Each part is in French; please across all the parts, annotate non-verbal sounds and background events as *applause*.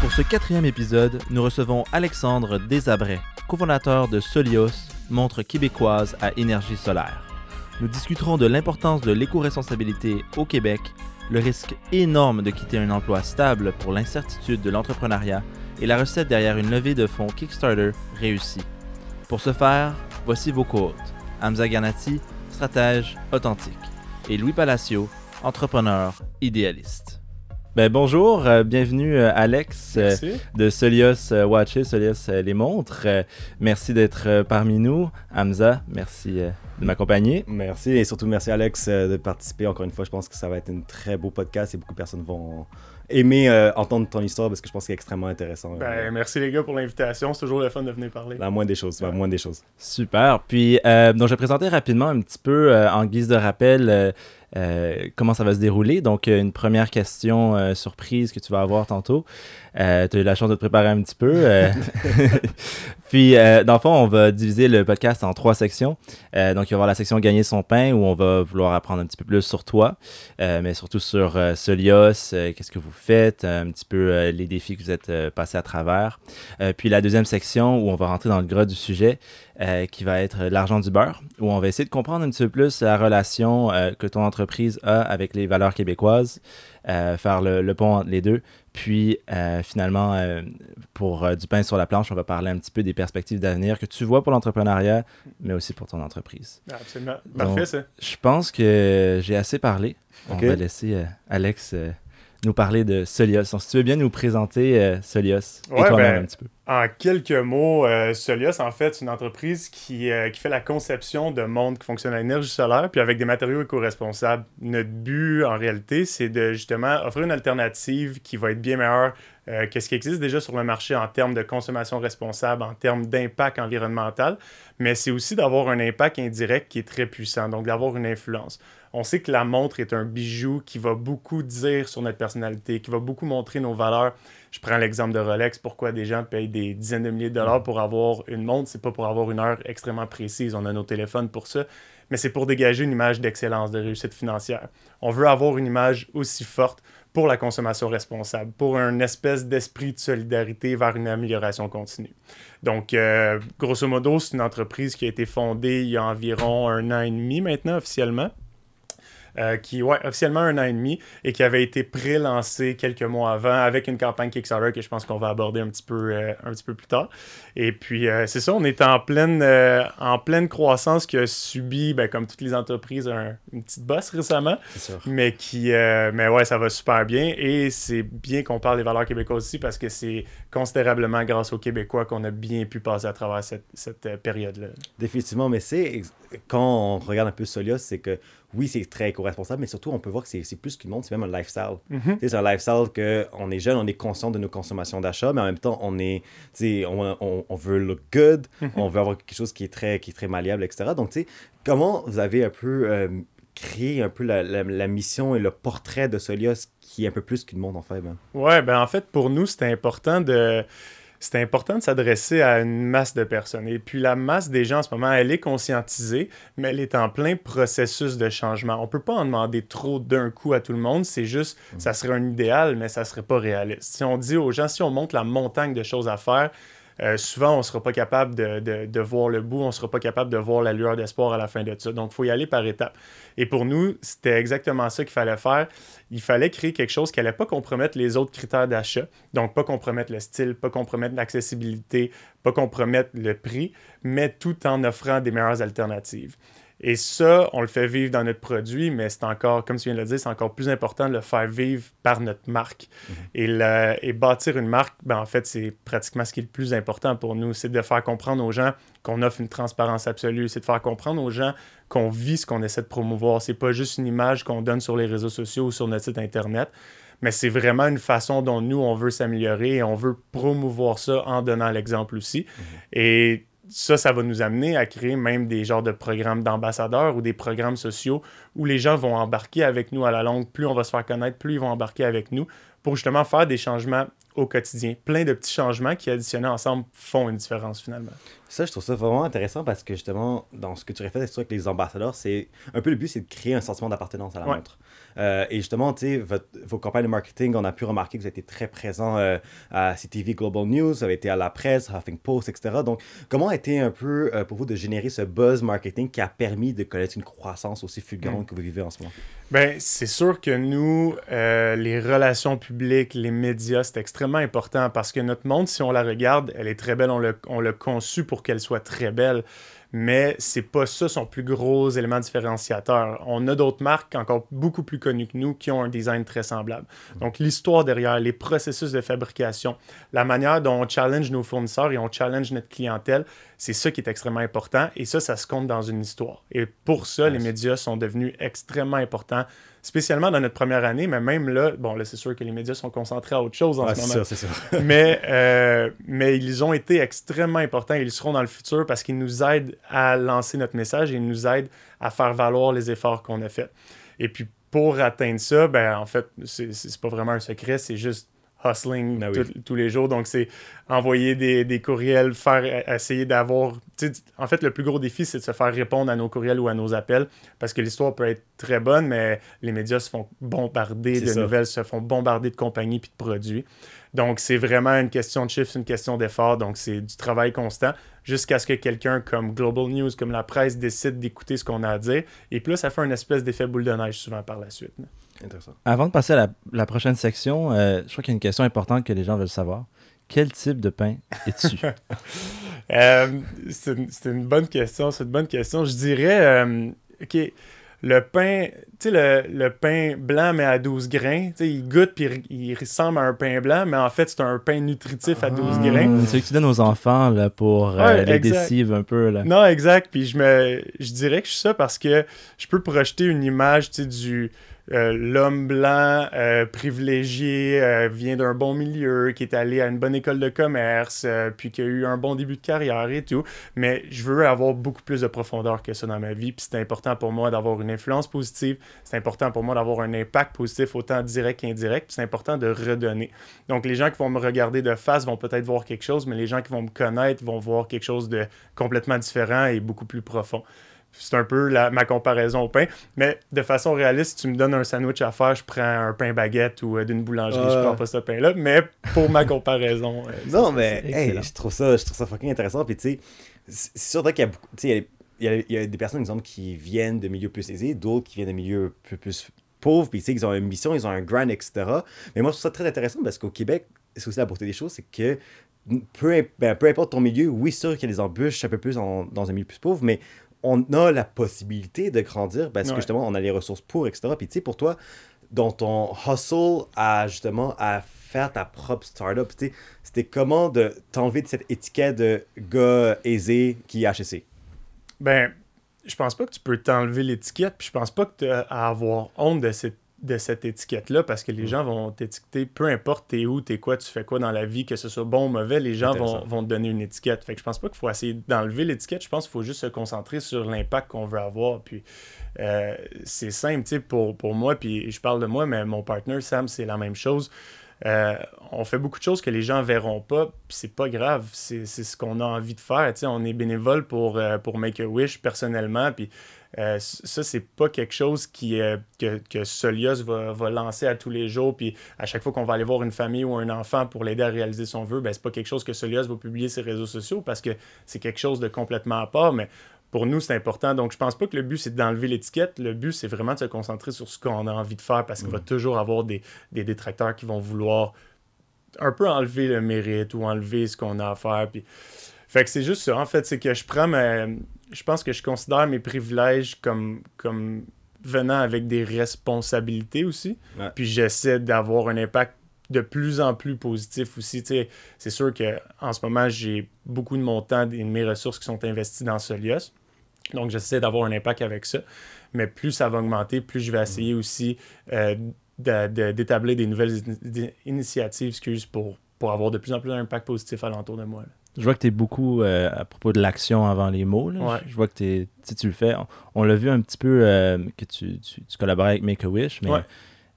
Pour ce quatrième épisode, nous recevons Alexandre Desabrais, cofondateur de Solios, montre québécoise à énergie solaire. Nous discuterons de l'importance de l'éco-responsabilité au Québec, le risque énorme de quitter un emploi stable pour l'incertitude de l'entrepreneuriat et la recette derrière une levée de fonds Kickstarter réussie. Pour ce faire, voici vos co Hamza Ganati, stratège authentique, et Louis Palacio, entrepreneur idéaliste. Ben, bonjour, euh, bienvenue euh, Alex euh, de Solios Watches, Solios Les Montres. merci d'être parmi nous. Hamza, merci de m'accompagner. Merci et surtout merci Alex de participer. Encore une fois, je pense que ça va être un très beau podcast et beaucoup de personnes vont aimer entendre ton histoire parce que je pense que c'est extrêmement intéressant. Ben, merci les gars pour l'invitation. C'est toujours le fun de venir parler. La moindre des choses. La moindre des choses. Super. Puis, donc, je vais présenter rapidement un petit peu en guise de rappel euh, comment ça va se dérouler? Donc, euh, une première question euh, surprise que tu vas avoir tantôt. Tu as eu la chance de te préparer un petit peu. *laughs* Puis, dans le fond, on va diviser le podcast en trois sections. donc, il va y avoir la section Gagner son pain où on va vouloir apprendre un petit peu plus sur toi, mais surtout sur Solios, qu'est-ce que vous faites, un petit peu les défis que vous êtes passés à travers. puis, la deuxième section où on va rentrer dans le gras du sujet. Euh, qui va être l'argent du beurre, où on va essayer de comprendre un petit peu plus la relation euh, que ton entreprise a avec les valeurs québécoises, euh, faire le, pont entre les deux. Puis finalement, pour du pain sur la planche, on va parler un petit peu des perspectives d'avenir que tu vois pour l'entrepreneuriat, mais aussi pour ton entreprise. Absolument. Parfait, ça. Je pense que j'ai assez parlé. On va laisser Alex nous parler de Solios. si tu veux bien nous présenter euh, Solios et toi-même ben, un petit peu. En quelques mots, euh, Solios, en fait, c'est une entreprise qui, euh, qui fait la conception de montres qui fonctionnent à l'énergie solaire puis avec des matériaux éco-responsables. Notre but, en réalité, c'est de justement offrir une alternative qui va être bien meilleure que ce qui existe déjà sur le marché en termes de consommation responsable, en termes d'impact environnemental, mais c'est aussi d'avoir un impact indirect qui est très puissant, donc d'avoir une influence on sait que la montre est un bijou qui va beaucoup dire sur notre personnalité, qui va beaucoup montrer nos valeurs. Je prends l'exemple de Rolex. Pourquoi des gens payent des dizaines de milliers de dollars pour avoir une montre? C'est pas pour avoir une heure extrêmement précise. On a nos téléphones pour ça. Mais c'est pour dégager une image d'excellence, de réussite financière. On veut avoir une image aussi forte pour la consommation responsable, pour un espèce d'esprit de solidarité vers une amélioration continue. Donc, euh, grosso modo, c'est une entreprise qui a été fondée il y a environ un an et demi maintenant officiellement. Euh, qui, ouais, officiellement un an et demi, et qui avait été pré-lancé quelques mois avant avec une campagne Kickstarter que je pense qu'on va aborder un petit peu, euh, un petit peu plus tard. Et puis, euh, c'est ça, on est en pleine, en pleine croissance qui a subi, ben, comme toutes les entreprises, une petite bosse récemment. Mais qui, mais ouais, ça va super bien. Et c'est bien qu'on parle des valeurs québécoises aussi parce que c'est considérablement grâce aux Québécois qu'on a bien pu passer à travers cette, cette période-là. Définitivement, mais c'est quand on regarde un peu Solios, c'est que oui, c'est très éco-responsable, mais surtout, on peut voir que c'est plus qu'une montre, c'est même un lifestyle. Mhm. C'est un lifestyle qu'on est jeune, on est conscient de nos consommations d'achat, mais en même temps, on est, on, on, veut look good, mhm. on veut avoir quelque chose qui est très, qui est très malléable, etc. Donc, tu sais, comment vous avez un peu euh, créé un peu la, la, mission et le portrait de Solios qui est un peu plus qu'une montre, en fait? Ben? Ouais, ben en fait, pour nous, c'était important de c'est important de s'adresser à une masse de personnes. Et puis la masse des gens en ce moment, elle est conscientisée, mais elle est en plein processus de changement. On ne peut pas en demander trop d'un coup à tout le monde. C'est juste, mm. ça serait un idéal, mais ça ne serait pas réaliste. Si on dit aux gens, si on monte la montagne de choses à faire, euh, souvent, on ne sera pas capable de, voir le bout, on ne sera pas capable de voir la lueur d'espoir à la fin de ça. Donc, il faut y aller par étapes. Et pour nous, c'était exactement ça qu'il fallait faire. Il fallait créer quelque chose qui n'allait pas compromettre les autres critères d'achat. Donc, pas compromettre le style, pas compromettre l'accessibilité, pas compromettre le prix, mais tout en offrant des meilleures alternatives. Et ça, on le fait vivre dans notre produit, mais c'est encore, comme tu viens de le dire, c'est encore plus important de le faire vivre par notre marque. Mhm. et, et, bâtir une marque, ben, en fait, c'est pratiquement ce qui est le plus important pour nous. C'est de faire comprendre aux gens qu'on offre une transparence absolue. C'est de faire comprendre aux gens qu'on vit ce qu'on essaie de promouvoir. C'est pas juste une image qu'on donne sur les réseaux sociaux ou sur notre site Internet, mais c'est vraiment une façon dont nous, on veut s'améliorer et on veut promouvoir ça en donnant l'exemple aussi. Mhm. Et ça, ça va nous amener à créer même des genres de programmes d'ambassadeurs ou des programmes sociaux où les gens vont embarquer avec nous à la longue. Plus on va se faire connaître, plus ils vont embarquer avec nous pour justement faire des changements au quotidien. Plein de petits changements qui, additionnés ensemble, font une différence finalement. Ça, je trouve ça vraiment intéressant parce que justement, dans ce que tu refais avec les ambassadeurs, c'est un peu le but, c'est de créer un sentiment d'appartenance à la montre. Euh, et justement, vos campagnes de marketing, on a pu remarquer que vous avez été très présent euh, à CTV Global News, vous avez été à la presse, Huffing Post, etc. Donc, comment a été un peu euh, pour vous de générer ce buzz marketing qui a permis de connaître une croissance aussi fulgurante mm. que vous vivez en ce moment? Ben, c'est sûr que nous, les relations publiques, les médias, c'est extrêmement important parce que notre monde, si on la regarde, elle est très belle, on l'a conçue pour qu'elle soit très belle mais c'est pas ça son plus gros élément différenciateur. On a d'autres marques encore beaucoup plus connues que nous qui ont un design très semblable. Donc l'histoire derrière, les processus de fabrication, la manière dont on challenge nos fournisseurs et on challenge notre clientèle, c'est ça qui est extrêmement important et ça, ça se compte dans une histoire. Et pour ça, les médias sont devenus extrêmement importants spécialement dans notre première année, mais même là, bon, là, c'est sûr que les médias sont concentrés à autre chose en ce moment. Ça, ça. mais, euh, mais ils ont été extrêmement importants et ils seront dans le futur parce qu'ils nous aident à lancer notre message et ils nous aident à faire valoir les efforts qu'on a faits. Et puis, pour atteindre ça, ben, en fait, c'est pas vraiment un secret, c'est juste hustling ben tous les jours. Donc, c'est envoyer des, des, courriels, faire essayer d'avoir. En fait, le plus gros défi, c'est de se faire répondre à nos courriels ou à nos appels parce que l'histoire peut être très bonne, mais les médias se font bombarder de nouvelles, se font bombarder de compagnies puis de produits. Donc, c'est vraiment une question de chiffres, une question d'effort. Donc, c'est du travail constant jusqu'à ce que quelqu'un comme Global News, comme la presse, décide d'écouter ce qu'on a à dire. Et puis là, ça fait une espèce d'effet boule de neige souvent par la suite. Intéressant. Avant de passer à la, prochaine section, euh, je crois qu'il y a une question importante que les gens veulent savoir. Quel type de pain es-tu? *laughs* Euh, c'est une, bonne question. C'est une bonne question. Je dirais, euh, OK, le pain, tu sais, le, le, pain blanc, mais à 12 grains, tu sais, il goûte puis il ressemble à un pain blanc, mais en fait, c'est un pain nutritif à 12 ah. grains. C'est ce que tu donnes aux enfants là, pour les décives un peu. Là. Non, exact. Puis je, me, je dirais que je suis ça parce que je peux projeter une image, tu sais, du euh, l'homme blanc euh, privilégié euh, vient d'un bon milieu, qui est allé à une bonne école de commerce, puis qui a eu un bon début de carrière et tout. Mais je veux avoir beaucoup plus de profondeur que ça dans ma vie. Puis c'est important pour moi d'avoir une influence positive. C'est important pour moi d'avoir un impact positif autant direct qu'indirect. Puis c'est important de redonner. Donc les gens qui vont me regarder de face vont peut-être voir quelque chose, mais les gens qui vont me connaître vont voir quelque chose de complètement différent et beaucoup plus profond. C'est un peu ma comparaison au pain. Mais de façon réaliste, si tu me donnes un sandwich à faire, je prends un pain baguette ou euh, d'une boulangerie. Je Je prends pas ce pain-là. Mais pour ma comparaison. Euh, *laughs* non, mais je, trouve ça, je trouve ça fucking intéressant. Puis tu sais, c'est sûr qu'il y a beaucoup. Il y, a, des personnes, exemple, qui viennent de milieux plus aisés, d'autres qui viennent de milieux plus, plus pauvres, puis tu sais, ils ont une mission, ils ont un grand, etc. Mais moi, je trouve ça très intéressant parce qu'au Québec, c'est aussi la beauté des choses, c'est que peu, ben, peu, importe ton milieu, oui, sûr qu'il y a des embûches un peu plus dans un milieu plus pauvre, mais on a la possibilité de grandir parce que justement, on a les ressources pour, etc. Puis tu sais, pour toi, dans ton hustle à justement à faire ta propre startup, c'était comment de t'enlever de cette étiquette de gars aisé qui est HSC? Ben, je pense pas que tu peux t'enlever l'étiquette, puis je pense pas que tu as à avoir honte de cette de cette étiquette-là parce que les mm. gens vont t'étiqueter, peu importe t'es où, t'es quoi, tu fais quoi dans la vie, que ce soit bon ou mauvais, les gens vont, vont, te donner une étiquette. Fait que je pense pas qu'il faut essayer d'enlever l'étiquette, je pense qu'il faut juste se concentrer sur l'impact qu'on veut avoir. Puis euh, c'est simple, tu sais, pour, pour moi, puis je parle de moi, mais mon partner Sam, c'est la même chose. Euh, on fait beaucoup de choses que les gens verront pas, puis c'est pas grave, c'est ce qu'on a envie de faire. Tu sais, on est bénévole pour, euh, pour Make a Wish personnellement, puis euh, ça, c'est pas quelque chose qui, euh, que, que Solios va, va, lancer à tous les jours. Puis à chaque fois qu'on va aller voir une famille ou un enfant pour l'aider à réaliser son vœu, ben, c'est pas quelque chose que Solios va publier sur ses réseaux sociaux parce que c'est quelque chose de complètement à part. Mais pour nous, c'est important. Donc, je pense pas que le but, c'est d'enlever l'étiquette. Le but, c'est vraiment de se concentrer sur ce qu'on a envie de faire parce qu'il va mm. toujours avoir des, des, détracteurs qui vont vouloir un peu enlever le mérite ou enlever ce qu'on a à faire. Puis... Fait que c'est juste ça. En fait, c'est que je prends ma, je pense que je considère mes privilèges comme, comme venant avec des responsabilités aussi. Puis j'essaie d'avoir un impact de plus en plus positif aussi. C'est sûr qu'en ce moment, j'ai beaucoup de mon temps et de mes ressources qui sont investies dans Solios. Donc, j'essaie d'avoir un impact avec ça. Mais plus ça va augmenter, plus je vais essayer aussi euh, d'établir des nouvelles initiatives excuse, pour, pour avoir de plus en plus d'impact positif alentour de moi. Je vois que tu es beaucoup euh, à propos de l'action avant les mots. Je, vois que es, tu le fais. On, l'a vu un petit peu euh, que tu, tu, collaborais avec Make-A-Wish, mais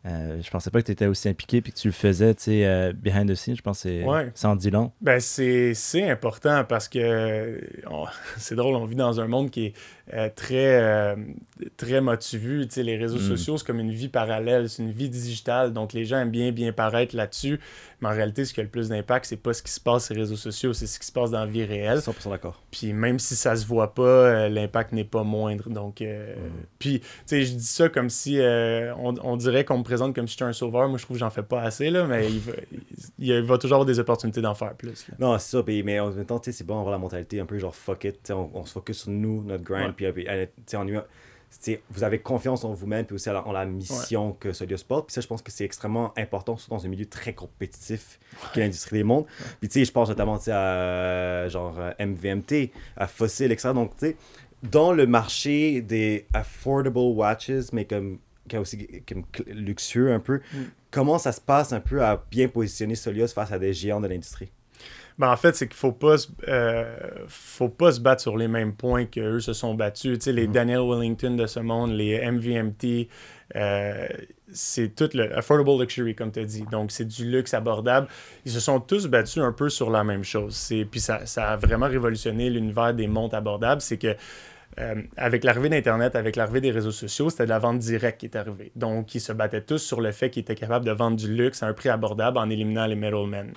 euh, je pensais pas que tu étais aussi impliqué et que tu le faisais, tu sais, euh, behind the scenes. Je pense que c'est en dit long. Ben, c'est important parce que *laughs* c'est drôle, on vit dans un monde qui est euh, très, très motivé. Tu sais, les réseaux mm. sociaux, c'est comme une vie parallèle, c'est une vie digitale. Donc, les gens aiment bien, bien paraître là-dessus. Mais en réalité, ce qui a le plus d'impact, c'est pas ce qui se passe sur les réseaux sociaux, c'est ce qui se passe dans la vie réelle. 100% d'accord. Puis même si ça se voit pas, l'impact n'est pas moindre. Donc, mm. puis, tu sais, je dis ça comme si on, on dirait qu'on me présente comme si j'étais un sauveur. Moi, je trouve que j'en fais pas assez, là, mais il va, il, va toujours avoir des opportunités d'en faire plus. Non, c'est ça. mais en même temps, c'est bon d'avoir la mentalité un peu genre fuck it. On, se focus sur nous, notre grind. Puis, on vous avez confiance en vous-même puis aussi en la mission que ce lieu porte. Puis ça, je pense que c'est extrêmement important, surtout dans un milieu très compétitif qui est l'industrie des mondes. Puis tu sais, je pense notamment à genre MVMT, à Fossil, etc. Donc tu sais, dans le marché des affordable watches, mais comme aussi comme luxueux un peu. Mm. Comment ça se passe un peu à bien positionner Solios face à des géants de l'industrie? Ben en fait, c'est qu'il ne faut, pas, euh, faut pas se battre sur les mêmes points qu'eux se sont battus. Tu sais, les mm-hmm. Daniel Wellington de ce monde, les MVMT, euh, c'est tout le affordable luxury, comme tu as dit. Donc, c'est du luxe abordable. Ils se sont tous battus un peu sur la même chose. Puis ça, ça a vraiment révolutionné l'univers des montres abordables. C'est que euh, avec l'arrivée d'Internet, avec l'arrivée des réseaux sociaux, c'était de la vente directe qui est arrivée. Donc, ils se battaient tous sur le fait qu'ils étaient capables de vendre du luxe à un prix abordable en éliminant les middlemen.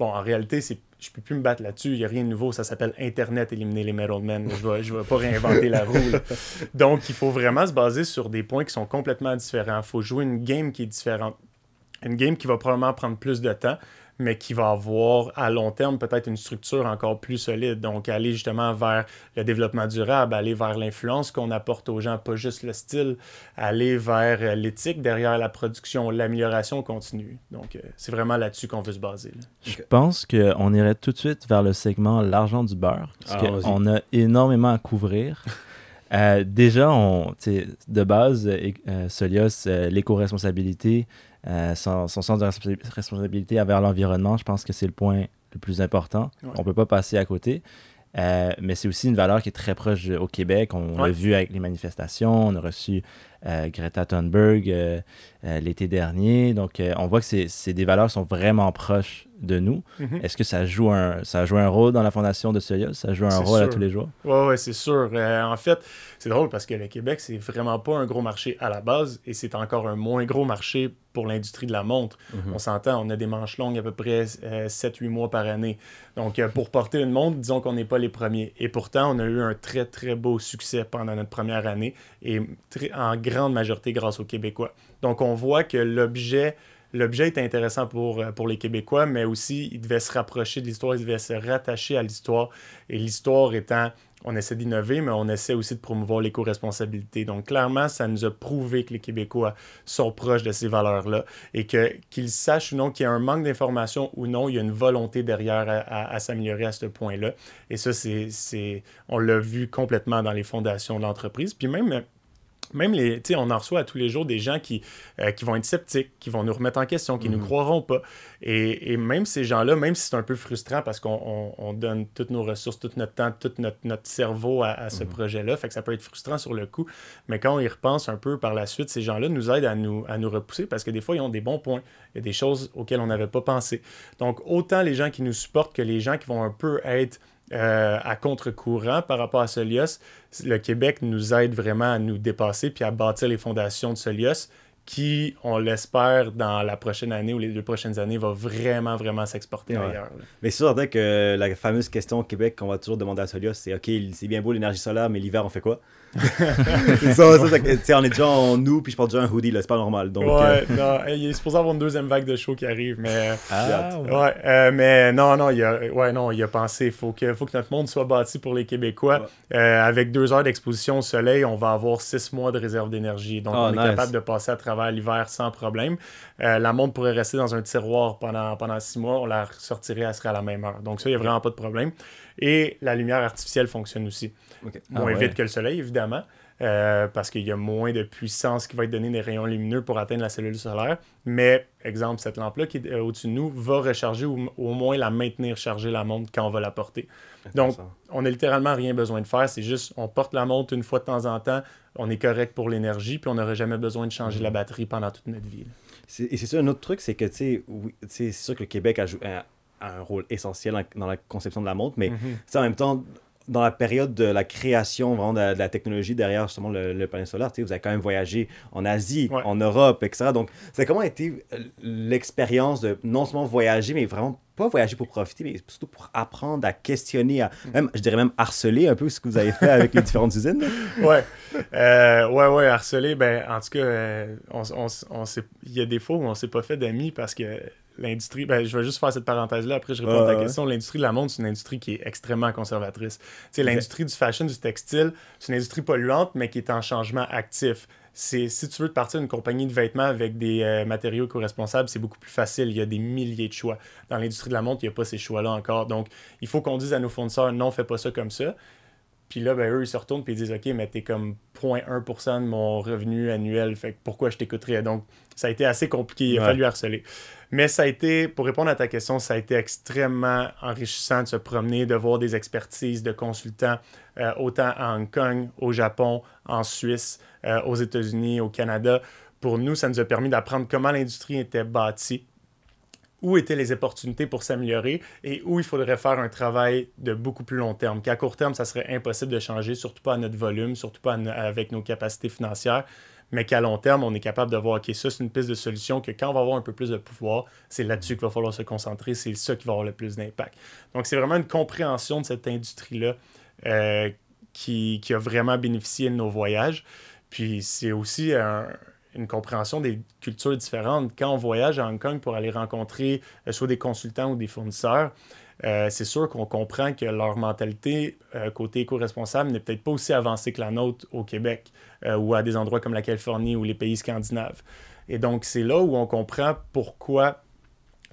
Bon, en réalité, c'est je peux plus me battre là-dessus. Il n'y a rien de nouveau. Ça s'appelle Internet, éliminer les middlemen. Je ne vais, je vais pas réinventer la roue. *laughs* Donc, il faut vraiment se baser sur des points qui sont complètement différents. Il faut jouer une game qui est différente. Une game qui va probablement prendre plus de temps, mais qui va avoir à long terme peut-être une structure encore plus solide. Donc, aller justement vers le développement durable, aller vers l'influence qu'on apporte aux gens, pas juste le style, aller vers euh, l'éthique derrière la production, l'amélioration continue. Donc, euh, c'est vraiment là-dessus qu'on veut se baser. Je pense qu'on irait tout de suite vers le segment l'argent du beurre, parce ah, qu'on a énormément à couvrir. Euh, déjà, on, de base, Solios, l'éco-responsabilité, euh, son, sens de responsabilité envers l'environnement, je pense que c'est le point le plus important. On ne peut pas passer à côté. Euh, mais c'est aussi une valeur qui est très proche au Québec. On l'a vu avec les manifestations. On a reçu euh, Greta Thunberg l'été dernier. Donc, on voit que c'est des valeurs qui sont vraiment proches de nous. Mhm. Est-ce que ça joue, un, ça joue un rôle dans la fondation de Soya? Ça joue un rôle à tous les jours? Oui, ouais, c'est sûr. En fait, c'est drôle parce que le Québec, c'est vraiment pas un gros marché à la base et c'est encore un moins gros marché pour l'industrie de la montre. Mhm. On s'entend, on a des manches longues à peu près 7-8 euh, mois par année. Donc, euh, pour porter une montre, disons qu'on n'est pas les premiers. Et pourtant, on a eu un très, très beau succès pendant notre première année et en grande majorité grâce aux Québécois. Donc, on voit que l'objet l'objet est intéressant pour, euh, pour les Québécois, mais aussi il devait se rapprocher de l'histoire, il devait se rattacher à l'histoire. Et l'histoire étant, on essaie d'innover, mais on essaie aussi de promouvoir l'éco-responsabilité. Donc clairement, ça nous a prouvé que les Québécois sont proches de ces valeurs-là et qu'ils sachent ou non qu'il y a un manque d'information ou non, il y a une volonté derrière à, à s'améliorer à ce point-là. Et ça, c'est, on l'a vu complètement dans les fondations de l'entreprise. Puis même même les, on en reçoit à tous les jours des gens qui, euh, qui vont être sceptiques, qui vont nous remettre en question, qui ne nous mhm. croiront pas. Et, même ces gens-là, même si c'est un peu frustrant parce qu'on donne toutes nos ressources, tout notre temps, tout notre, notre cerveau à, ce mhm. projet-là, fait que ça peut être frustrant sur le coup. Mais quand on y repense un peu par la suite, ces gens-là nous aident à nous, à nous repousser parce que des fois, ils ont des bons points. Il y a des choses auxquelles on n'avait pas pensé. Donc, autant les gens qui nous supportent que les gens qui vont un peu être euh, à contre-courant par rapport à Solios. Le Québec nous aide vraiment à nous dépasser puis à bâtir les fondations de Solios qui, on l'espère, dans la prochaine année ou les deux prochaines années, va vraiment, vraiment s'exporter ailleurs. Mais c'est sûr que la fameuse question au Québec qu'on va toujours demander à Solios, c'est OK, c'est bien beau l'énergie solaire, mais l'hiver, on fait quoi? Ça, ça, on est déjà en nous, puis je porte déjà un hoodie, là, c'est pas normal. Donc, ouais, euh. non, il est supposé avoir une deuxième vague de show qui arrive, mais. Ah, ouais, euh, mais non, non, il a, ouais, non, il a pensé, il faut que, faut que notre monde soit bâti pour les Québécois. Euh, avec deux heures d'exposition au soleil, on va avoir six mois de réserve d'énergie. Donc, ah, on est capable de passer à travers l'hiver sans problème. la montre pourrait rester dans un tiroir pendant, pendant six mois, on la sortirait, elle serait à la même heure. Donc, ça, il n'y a vraiment pas de problème. Et la lumière artificielle fonctionne aussi. Moins ah vite que le soleil, évidemment. euh, parce qu'il y a moins de puissance qui va être donnée des rayons lumineux pour atteindre la cellule solaire. Mais, exemple, cette lampe-là qui est au-dessus de nous va recharger ou au moins la maintenir chargée la montre quand on va la porter. Donc, on n'a littéralement rien besoin de faire. C'est juste, on porte la montre une fois de temps en temps, on est correct pour l'énergie, puis on n'aurait jamais besoin de changer la mm. batterie pendant toute notre vie. Et c'est ça, un autre truc, c'est que, tu sais, c'est sûr que le Québec a joué un, rôle essentiel dans la conception de la montre, mais mm-hmm. en même temps, dans la période de la création vraiment de, la, technologie derrière justement le, panel solaire, vous avez quand même voyagé en Asie, en Europe, etc. Donc, ça a comment été euh, l'expérience de non seulement voyager, mais vraiment pas voyager pour profiter, mais surtout pour apprendre à questionner, à, même, je dirais même harceler un peu ce que vous avez fait avec les différentes usines. *laughs* Ouais. Euh, ouais, ouais, harceler, ben, en tout cas, euh, on, on, on il y a des fois où on s'est pas fait d'amis parce que l'industrie, ben, je vais juste faire cette parenthèse-là, après je réponds à ta question. L'industrie de la montre, c'est une industrie qui est extrêmement conservatrice. sais l'industrie du fashion, du textile, c'est une industrie polluante, mais qui est en changement actif. C'est, si tu veux te partir d'une compagnie de vêtements avec des euh, matériaux co-responsables, c'est beaucoup plus facile. Il y a des milliers de choix. Dans l'industrie de la montre, il n'y a pas ces choix-là encore. Donc, il faut qu'on dise à nos fournisseurs, non, fais pas ça comme ça. Puis là, ben, eux, ils se retournent et ils disent, OK, mais t'es comme 0.1% de mon revenu annuel. Fait que pourquoi je t'écouterais? Donc, ça a été assez compliqué. Il a fallu harceler. Mais ça a été, pour répondre à ta question, ça a été extrêmement enrichissant de se promener, de voir des expertises de consultants, euh, autant à Hong Kong, au Japon, en Suisse, euh, aux États-Unis, au Canada. Pour nous, ça nous a permis d'apprendre comment l'industrie était bâtie, où étaient les opportunités pour s'améliorer et où il faudrait faire un travail de beaucoup plus long terme. Qu'à court terme, ça serait impossible de changer, surtout pas à notre volume, surtout pas avec nos capacités financières mais qu'à long terme, on est capable de voir, OK, ça, c'est une piste de solution, que quand on va avoir un peu plus de pouvoir, c'est là-dessus qu'il va falloir se concentrer, c'est ça qui va avoir le plus d'impact. Donc, c'est vraiment une compréhension de cette industrie-là euh, qui, a vraiment bénéficié de nos voyages. Puis, c'est aussi une compréhension des cultures différentes. Quand on voyage à Hong Kong pour aller rencontrer euh, soit des consultants ou des fournisseurs, euh, c'est sûr qu'on comprend que leur mentalité euh, côté éco-responsable n'est peut-être pas aussi avancée que la nôtre au Québec euh, ou à des endroits comme la Californie ou les pays scandinaves. Et donc, c'est là où on comprend pourquoi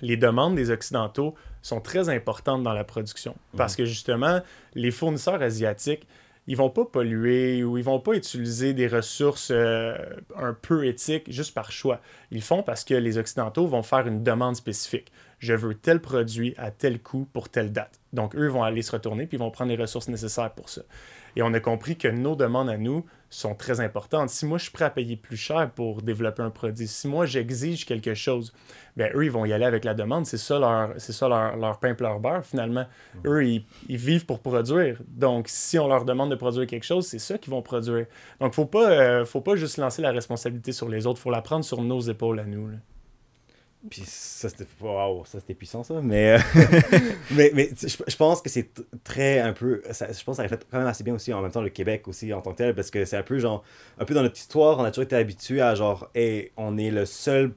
les demandes des Occidentaux sont très importantes dans la production. Parce que justement, les fournisseurs asiatiques, ils vont pas polluer ou ils vont pas utiliser des ressources un peu éthiques juste par choix. Ils font parce que les Occidentaux vont faire une demande spécifique je veux tel produit à tel coût pour telle date. Donc, eux vont aller se retourner puis ils vont prendre les ressources nécessaires pour ça. Et on a compris que nos demandes à nous sont très importantes. Si moi, je suis prêt à payer plus cher pour développer un produit, si moi, j'exige quelque chose, bien, eux, ils vont y aller avec la demande. C'est ça leur, c'est ça leur, leur pain leur beurre, finalement. Eux, ils, vivent pour produire. Donc, si on leur demande de produire quelque chose, c'est ça qu'ils vont produire. Donc, il ne faut, pas, euh, faut pas juste lancer la responsabilité sur les autres. Il faut la prendre sur nos épaules à nous. Puis ça, c'était wow, ça, c'était puissant, ça. Mais, euh, *laughs* mais, mais je, pense que c'est très un peu. je pense que ça reflète quand même assez bien aussi en même temps le Québec aussi en tant que tel, parce que c'est un peu genre. Un peu dans notre histoire, on a toujours été habitué à genre, hey, on est le seul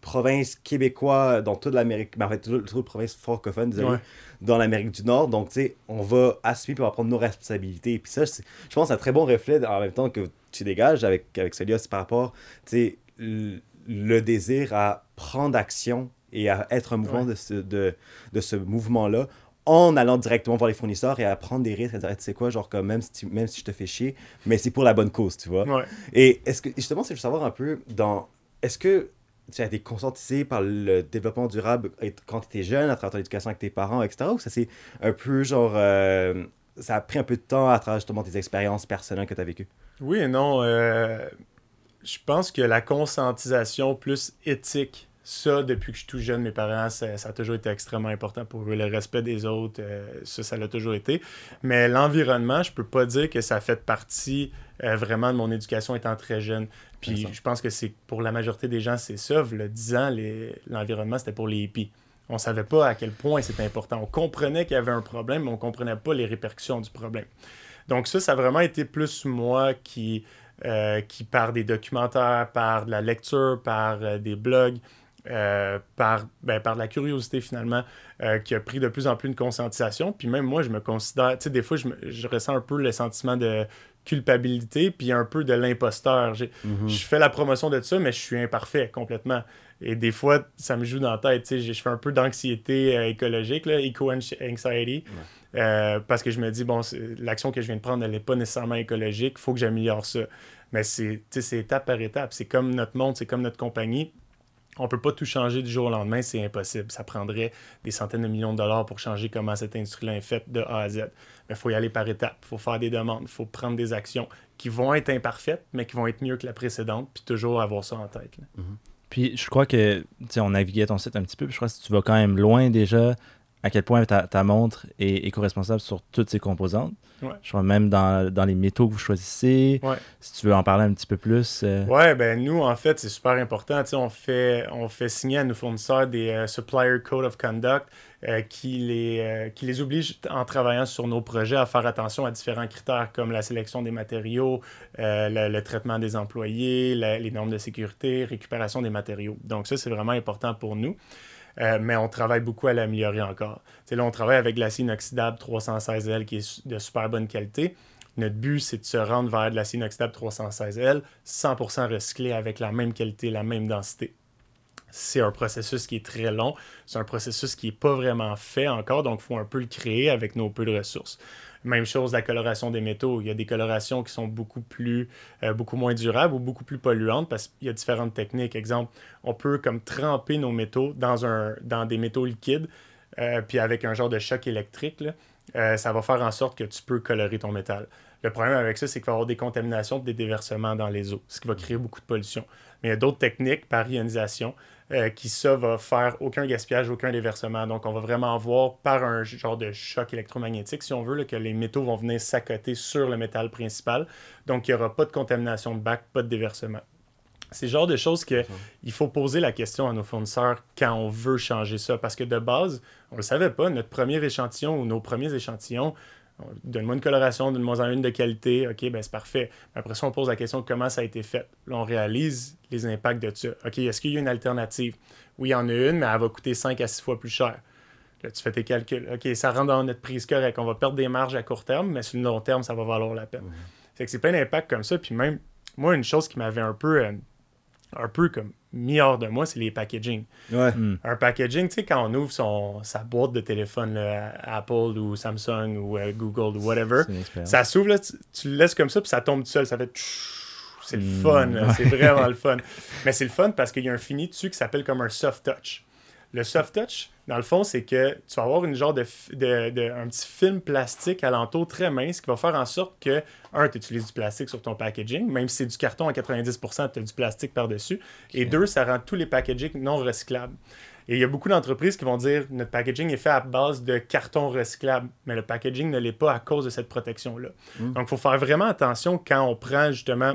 province québécois dans toute l'Amérique, mais en fait, toute, toute province francophone, désolé, dans l'Amérique du Nord. Donc, tu sais, on va assumer pour prendre nos responsabilités. Puis ça, je pense, c'est un très bon reflet en même temps que tu dégages avec, avec Celia, c'est par rapport, tu sais, le désir à prendre action et à être un mouvement de ce, de, de ce mouvement-là en allant directement voir les fournisseurs et à prendre des risques, à dire, tu sais quoi, genre, comme même si, même si je te fais chier, mais c'est pour la bonne cause, tu vois. Et est-ce que, justement, c'est de savoir un peu dans, est-ce que tu as été conscientisé par le développement durable quand tu étais jeune, à travers ton éducation avec tes parents, etc., ou ça c'est un peu genre, euh, ça a pris un peu de temps à travers justement tes expériences personnelles que tu as vécues? Oui et non. Euh, je pense que la conscientisation plus éthique, ça, depuis que je suis tout jeune, mes parents, ça, a toujours été extrêmement important pour eux. Le respect des autres, euh, ça, ça l'a toujours été. Mais l'environnement, je peux pas dire que ça fait partie euh, vraiment de mon éducation étant très jeune. Puis je pense que c'est pour la majorité des gens, c'est ça. Le 10 ans, l'environnement, c'était pour les hippies. On savait pas à quel point c'était important. On comprenait qu'il y avait un problème, mais on comprenait pas les répercussions du problème. Donc ça, ça a vraiment été plus moi qui euh, qui par des documentaires, par de la lecture, par euh, des blogs, euh, par, ben, par de la curiosité finalement, qui a pris de plus en plus une conscientisation. Puis même moi, je me considère, tu sais, des fois, je, je, ressens un peu le sentiment de culpabilité puis un peu de l'imposteur. Mhm. Je fais la promotion de ça, mais je suis imparfait complètement. Et des fois, ça me joue dans la tête. tu sais, Je fais un peu d'anxiété euh, écologique, eco-anxiety. euh, parce que je me dis, bon, l'action que je viens de prendre, elle n'est pas nécessairement écologique. Il faut que j'améliore ça. Mais c'est tu sais, c'est étape par étape. C'est comme notre monde, c'est comme notre compagnie. On peut pas tout changer du jour au lendemain, c'est impossible. Ça prendrait des centaines de millions de dollars pour changer comment cette industrie-là est faite de A à Z. Mais il faut y aller par étapes, il faut faire des demandes, il faut prendre des actions qui vont être imparfaites, mais qui vont être mieux que la précédente, puis toujours avoir ça en tête. là. Puis je crois que, tu sais, on naviguait ton site un petit peu, puis je crois que tu vas quand même loin déjà à quel point ta, ta montre est éco-responsable sur toutes ses composantes. Ouais. Je crois même dans, dans les métaux que vous choisissez. Ouais. Si tu veux en parler un petit peu plus. euh, Ouais, ben nous, en fait, c'est super important. Tu sais, on fait, on fait signer à nos fournisseurs des euh, Supplier Code of Conduct euh, qui, les, euh, qui les obligent, en travaillant sur nos projets, à faire attention à différents critères comme la sélection des matériaux, euh, le, le traitement des employés, la- les normes de sécurité, récupération des matériaux. Donc ça, c'est vraiment important pour nous. Euh, mais on travaille beaucoup à l'améliorer encore. Là, on travaille avec l'acier inoxydable 316L qui est de super bonne qualité. Notre but, c'est de se rendre vers de l'acier inoxydable 316L 100% recyclé avec la même qualité, la même densité. C'est un processus qui est très long. C'est un processus qui n'est pas vraiment fait encore, donc il faut un peu le créer avec nos peu de ressources. Même chose, la coloration des métaux. Il y a des colorations qui sont beaucoup plus, euh, beaucoup moins durables ou beaucoup plus polluantes parce qu'il y a différentes techniques. Exemple, on peut comme tremper nos métaux dans, des métaux liquides, euh, puis avec un genre de choc électrique, euh, ça va faire en sorte que tu peux colorer ton métal. Le problème avec ça, c'est qu'il va y avoir des contaminations, des déversements dans les eaux, ce qui va créer beaucoup de pollution. Mais il y a d'autres techniques par ionisation euh, qui, ça, va faire aucun gaspillage, aucun déversement. Donc, on va vraiment voir par un genre de choc électromagnétique, si on veut, que les métaux vont venir s'accoter sur le métal principal. Donc, il n'y aura pas de contamination de bac, pas de déversement. C'est le genre de choses que il faut poser la question à nos fournisseurs quand on veut changer ça. Parce que de base, on ne le savait pas. Notre premier échantillon ou nos premiers échantillons, on- donne-moi une coloration, donne-moi en une de qualité, ok, ben c'est parfait. Mais après ça, on pose la question de comment ça a été fait. Là, on réalise les impacts de ça. Ok, est-ce qu'il y a une alternative? Oui, il y en a une, mais elle va coûter 5 à 6 fois plus cher. Là, tu fais tes calculs. OK, ça rentre dans notre prise correcte. On va perdre des marges à court terme, mais sur le long terme, ça va valoir la peine. Fait que c'est plein d'impacts comme ça. Puis même, moi, une chose qui m'avait un peu, euh, un peu comme mis hors de moi, c'est les packaging. Ouais. Un packaging, tu sais, quand on ouvre son, sa boîte de téléphone, là, Apple ou Samsung ou euh, Google ou whatever, ça s'ouvre, là, tu, tu le laisses comme ça, puis ça tombe tout seul. Ça fait. C'est le Mm. fun, c'est vraiment le *laughs* fun. Mais c'est le fun parce qu'il y a un fini dessus qui s'appelle comme un soft touch. Le soft touch, dans le fond, c'est que tu vas avoir une genre de, de- de- un petit film plastique alentour très mince qui va faire en sorte que, un, tu utilises du plastique sur ton packaging, même si c'est du carton à 90%, tu as du plastique par-dessus. Et deux, ça rend tous les packaging non recyclables. Et il y a beaucoup d'entreprises qui vont dire notre packaging est fait à base de carton recyclable, mais le packaging ne l'est pas à cause de cette protection-là. Donc, il faut faire vraiment attention quand on prend justement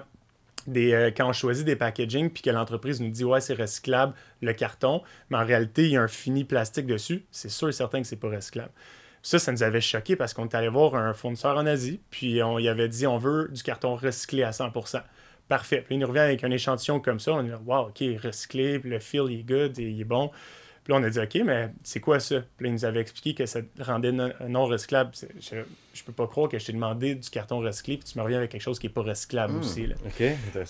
des, euh, quand on choisit des packaging puis que l'entreprise nous dit ouais c'est recyclable le carton, mais en réalité il y a un fini plastique dessus, c'est sûr et certain que c'est pas recyclable. Ça, ça nous avait choqué parce qu'on est allé voir un fournisseur en Asie, puis on y avait dit on veut du carton recyclé à 100%. Parfait. Puis il nous revient avec un échantillon comme ça. On dit, wow, OK, recyclé, le feel il est good, et il est bon. Puis là, on a dit, OK, mais c'est quoi ça? Puis là, il nous avait expliqué que ça rendait non, non recyclable. Je, je peux pas croire que je t'ai demandé du carton recyclé, puis tu me reviens avec quelque chose qui est pas recyclable aussi. Là.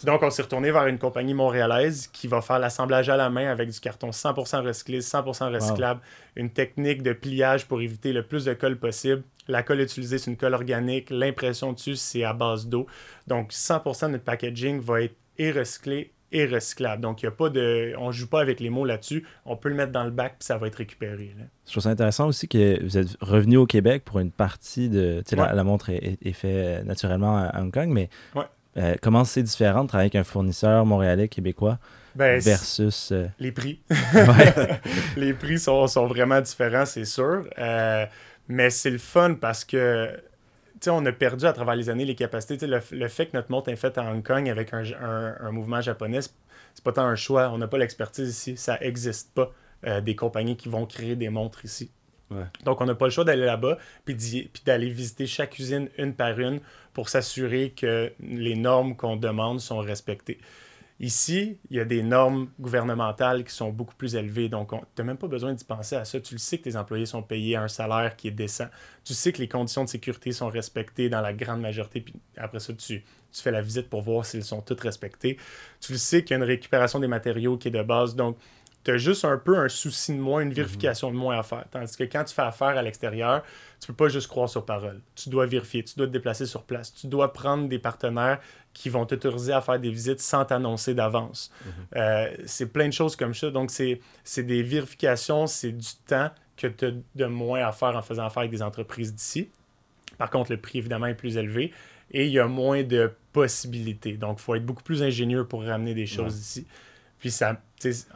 Donc, on s'est retourné vers une compagnie montréalaise qui va faire l'assemblage à la main avec du carton 100% recyclé, 100% recyclable, une technique de pliage pour éviter le plus de colle possible. La colle utilisée, c'est une colle organique. L'impression dessus, c'est à base d'eau. Donc, 100% de notre packaging va être et recyclé et recyclable. Donc, il y a pas de... on joue pas avec les mots là-dessus. On peut le mettre dans le bac, puis ça va être récupéré. là. Je trouve ça intéressant aussi que vous êtes revenu au Québec pour une partie de. Tu sais, la, Ouais. la montre est, est- faite naturellement à Hong Kong, mais Ouais. euh, comment c'est différent de travailler avec un fournisseur montréalais, québécois Ben, versus. euh, les prix. ouais. *laughs* les prix sont, sont vraiment différents, c'est sûr. Euh, mais c'est le fun parce que, on a perdu à travers les années les capacités. Le, le fait que notre montre est faite à Hong Kong avec un, un- un mouvement japonais, c'est- pas tant un choix. On n'a pas l'expertise ici. Ça n'existe pas euh, des compagnies qui vont créer des montres ici. Ouais. Donc, on n'a pas le choix d'aller là-bas puis d'aller visiter chaque usine une par une pour s'assurer que les normes qu'on demande sont respectées. Ici, il y a des normes gouvernementales qui sont beaucoup plus élevées. Donc, tu n'as même pas besoin d'y penser à ça. Tu le sais que tes employés sont payés un salaire qui est décent. Tu sais que les conditions de sécurité sont respectées dans la grande majorité. Puis après ça, tu, tu fais la visite pour voir s'ils sont toutes respectées. Tu le sais qu'il y a une récupération des matériaux qui est de base. Donc, tu as juste un peu un souci de moins, une vérification de moins à faire. Tandis que quand tu fais affaire à l'extérieur, tu peux pas juste croire sur parole. Tu dois vérifier, tu dois te déplacer sur place, tu dois prendre des partenaires qui vont t'autoriser à faire des visites sans t'annoncer d'avance. Mhm. Euh, c'est plein de choses comme ça. Donc, c'est des vérifications, c'est du temps que tu as de moins à faire en faisant affaire avec des entreprises d'ici. Par contre, le prix, évidemment, est plus élevé et il y a moins de possibilités. Donc, il faut être beaucoup plus ingénieux pour ramener des choses ici. Puis ça,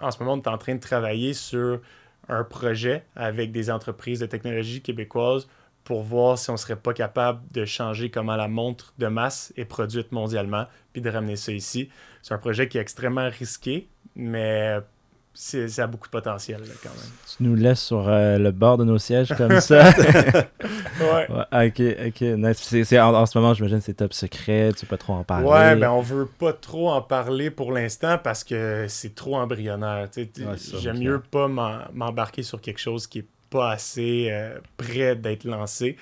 en ce moment, on est en train de travailler sur un projet avec des entreprises de technologie québécoises pour voir si on serait pas capable de changer comment la montre de masse est produite mondialement, puis de ramener ça ici. C'est un projet qui est extrêmement risqué, mais ça a beaucoup de potentiel quand même. Tu nous laisses sur euh, le bord de nos sièges comme *laughs* ça. ouais. Ok, ok. Nice. en, ce moment, j'imagine c'est top secret, tu peux pas trop en parler. Ouais, ben on veut pas trop en parler pour l'instant parce que c'est trop embryonnaire. J'aime mieux pas m'embarquer sur quelque chose qui est pas assez euh, près d'être lancé.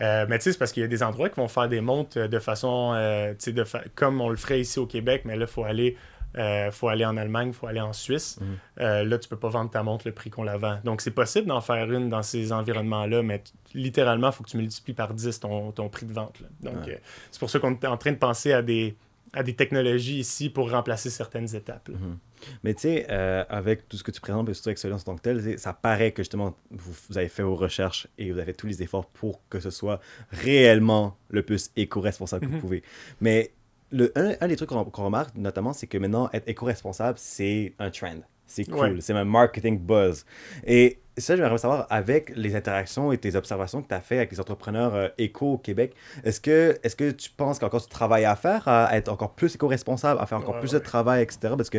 Euh, mais tu sais, c'est parce qu'il y a des endroits qui vont faire des montres de façon, tu sais, comme on le ferait ici au Québec, mais là, il faut aller euh, faut aller en Allemagne, il faut aller en Suisse. Mhm. Euh, là, tu peux pas vendre ta montre le prix qu'on la vend. Donc, c'est possible d'en faire une dans ces environnements-là, mais littéralement, il faut que tu multiplies par 10 ton, prix de vente. Donc, euh, c'est pour ça qu'on est en train de penser à des, à des technologies ici pour remplacer certaines étapes. Mhm. Mais tu sais, avec tout ce que tu présentes, et surtout Excellence en tant que tel, ça paraît que justement, vous, avez fait vos recherches et vous avez fait tous les efforts pour que ce soit réellement le plus éco-responsable que vous mhm. pouvez. Mais le, un, des trucs qu'on remarque notamment, c'est que maintenant, être éco-responsable, c'est un trend. C'est cool, c'est un marketing buzz. Et ça, j'aimerais savoir, avec les interactions et tes observations que tu as fait avec les entrepreneurs euh, éco au Québec, est-ce que, est que tu penses qu'il y a encore du travail à faire, à être encore plus éco-responsable, à faire encore plus de travail, etc. Parce que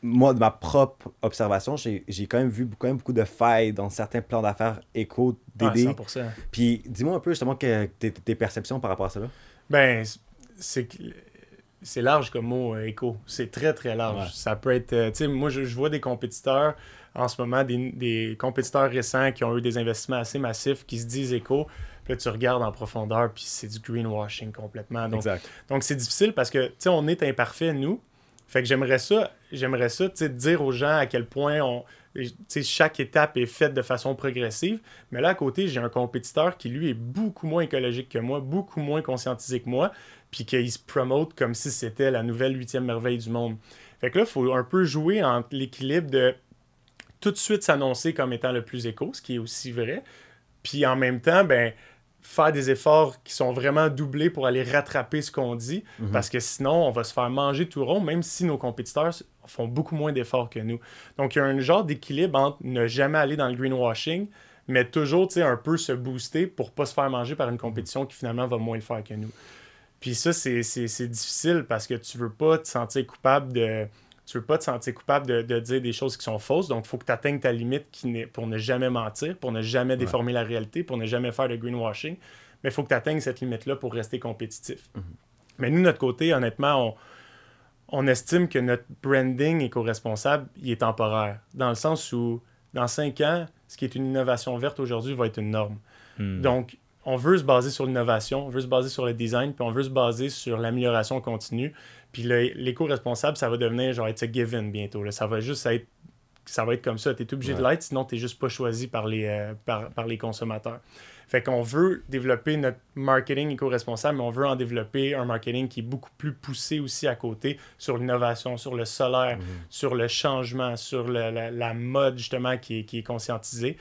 moi, de ma propre observation, j'ai quand même vu quand même beaucoup de failles dans certains plans d'affaires éco d'aider. Puis dis-moi un peu justement tes, tes perceptions par rapport à cela. Ben, c'est c'est large comme mot, euh, éco. C'est très, très large. Ça peut être. Euh, tu sais, moi, je, vois des compétiteurs en ce moment, des, compétiteurs récents qui ont eu des investissements assez massifs qui se disent éco. Puis là, tu regardes en profondeur, puis c'est du greenwashing complètement. Donc, donc c'est difficile parce que, tu sais, on est imparfait, nous. Fait que j'aimerais ça, j'aimerais ça, tu sais, dire aux gens à quel point on, chaque étape est faite de façon progressive. Mais là, à côté, j'ai un compétiteur qui, lui, est beaucoup moins écologique que moi, beaucoup moins conscientisé que moi puis qu'il se promote comme si c'était la nouvelle huitième merveille du monde. Fait que là, il faut un peu jouer entre l'équilibre de tout de suite s'annoncer comme étant le plus éco, ce qui est aussi vrai, puis en même temps, ben faire des efforts qui sont vraiment doublés pour aller rattraper ce qu'on dit, mhm. parce que sinon, on va se faire manger tout rond, même si nos compétiteurs font beaucoup moins d'efforts que nous. Donc, il y a un genre d'équilibre entre ne jamais aller dans le greenwashing, mais toujours, tu sais, un peu se booster pour pas se faire manger par une compétition qui finalement va moins le faire que nous. Puis ça, c'est difficile parce que tu veux pas te sentir coupable de. Tu veux pas te sentir coupable de, dire des choses qui sont fausses. Donc, il faut que tu atteignes ta limite qui pour ne jamais mentir, pour ne jamais déformer la réalité, pour ne jamais faire de greenwashing. Mais il faut que tu atteignes cette limite-là pour rester compétitif. Mhm. Mais nous, de notre côté, honnêtement, on, on estime que notre branding éco-responsable, il est temporaire. Dans le sens où, dans cinq ans, ce qui est une innovation verte aujourd'hui va être une norme. Hmm. Donc, on veut se baser sur l'innovation, on veut se baser sur le design, puis on veut se baser sur l'amélioration continue. Puis l'éco-responsable, ça va devenir genre être given bientôt. Là. Ça va juste être ça va être comme ça. Tu es obligé de l'être, sinon tu n'es juste pas choisi par les, euh, par, les consommateurs. Fait qu'on veut développer notre marketing éco-responsable, mais on veut en développer un marketing qui est beaucoup plus poussé aussi à côté sur l'innovation, sur le solaire, mm-hmm. sur le changement, sur la, mode justement qui est, qui est conscientisée.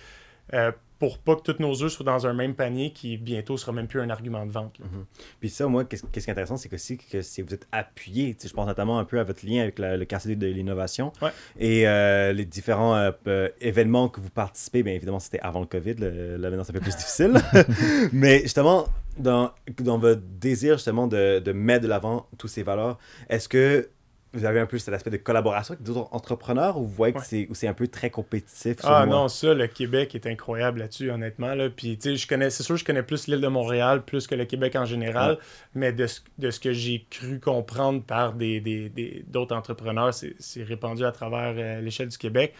Euh, pour pas que tous nos œufs soient dans un même panier qui bientôt sera même plus un argument de vente. Mhm. Puis ça, moi, qu'est-ce qui est intéressant, c'est que si, que si vous êtes appuyé, je pense notamment un peu à votre lien avec le quartier de l'innovation et euh, les différents euh, euh, événements que vous participez, bien évidemment, c'était avant le COVID, là maintenant c'est un peu plus *laughs* difficile. *laughs* Mais justement, dans, dans votre désir justement de, de mettre de l'avant toutes ces valeurs, est-ce que vous avez un peu cet aspect de collaboration avec d'autres entrepreneurs ou vous voyez que c'est, c'est un peu très compétitif? Ah non, ça, le Québec est incroyable là-dessus, honnêtement. Là. Puis, tu sais, je connais, c'est sûr, je connais plus l'île de Montréal, plus que le Québec en général, mais de ce, de ce que j'ai cru comprendre par des, des, des d'autres entrepreneurs, c'est, répandu à travers euh, l'échelle du Québec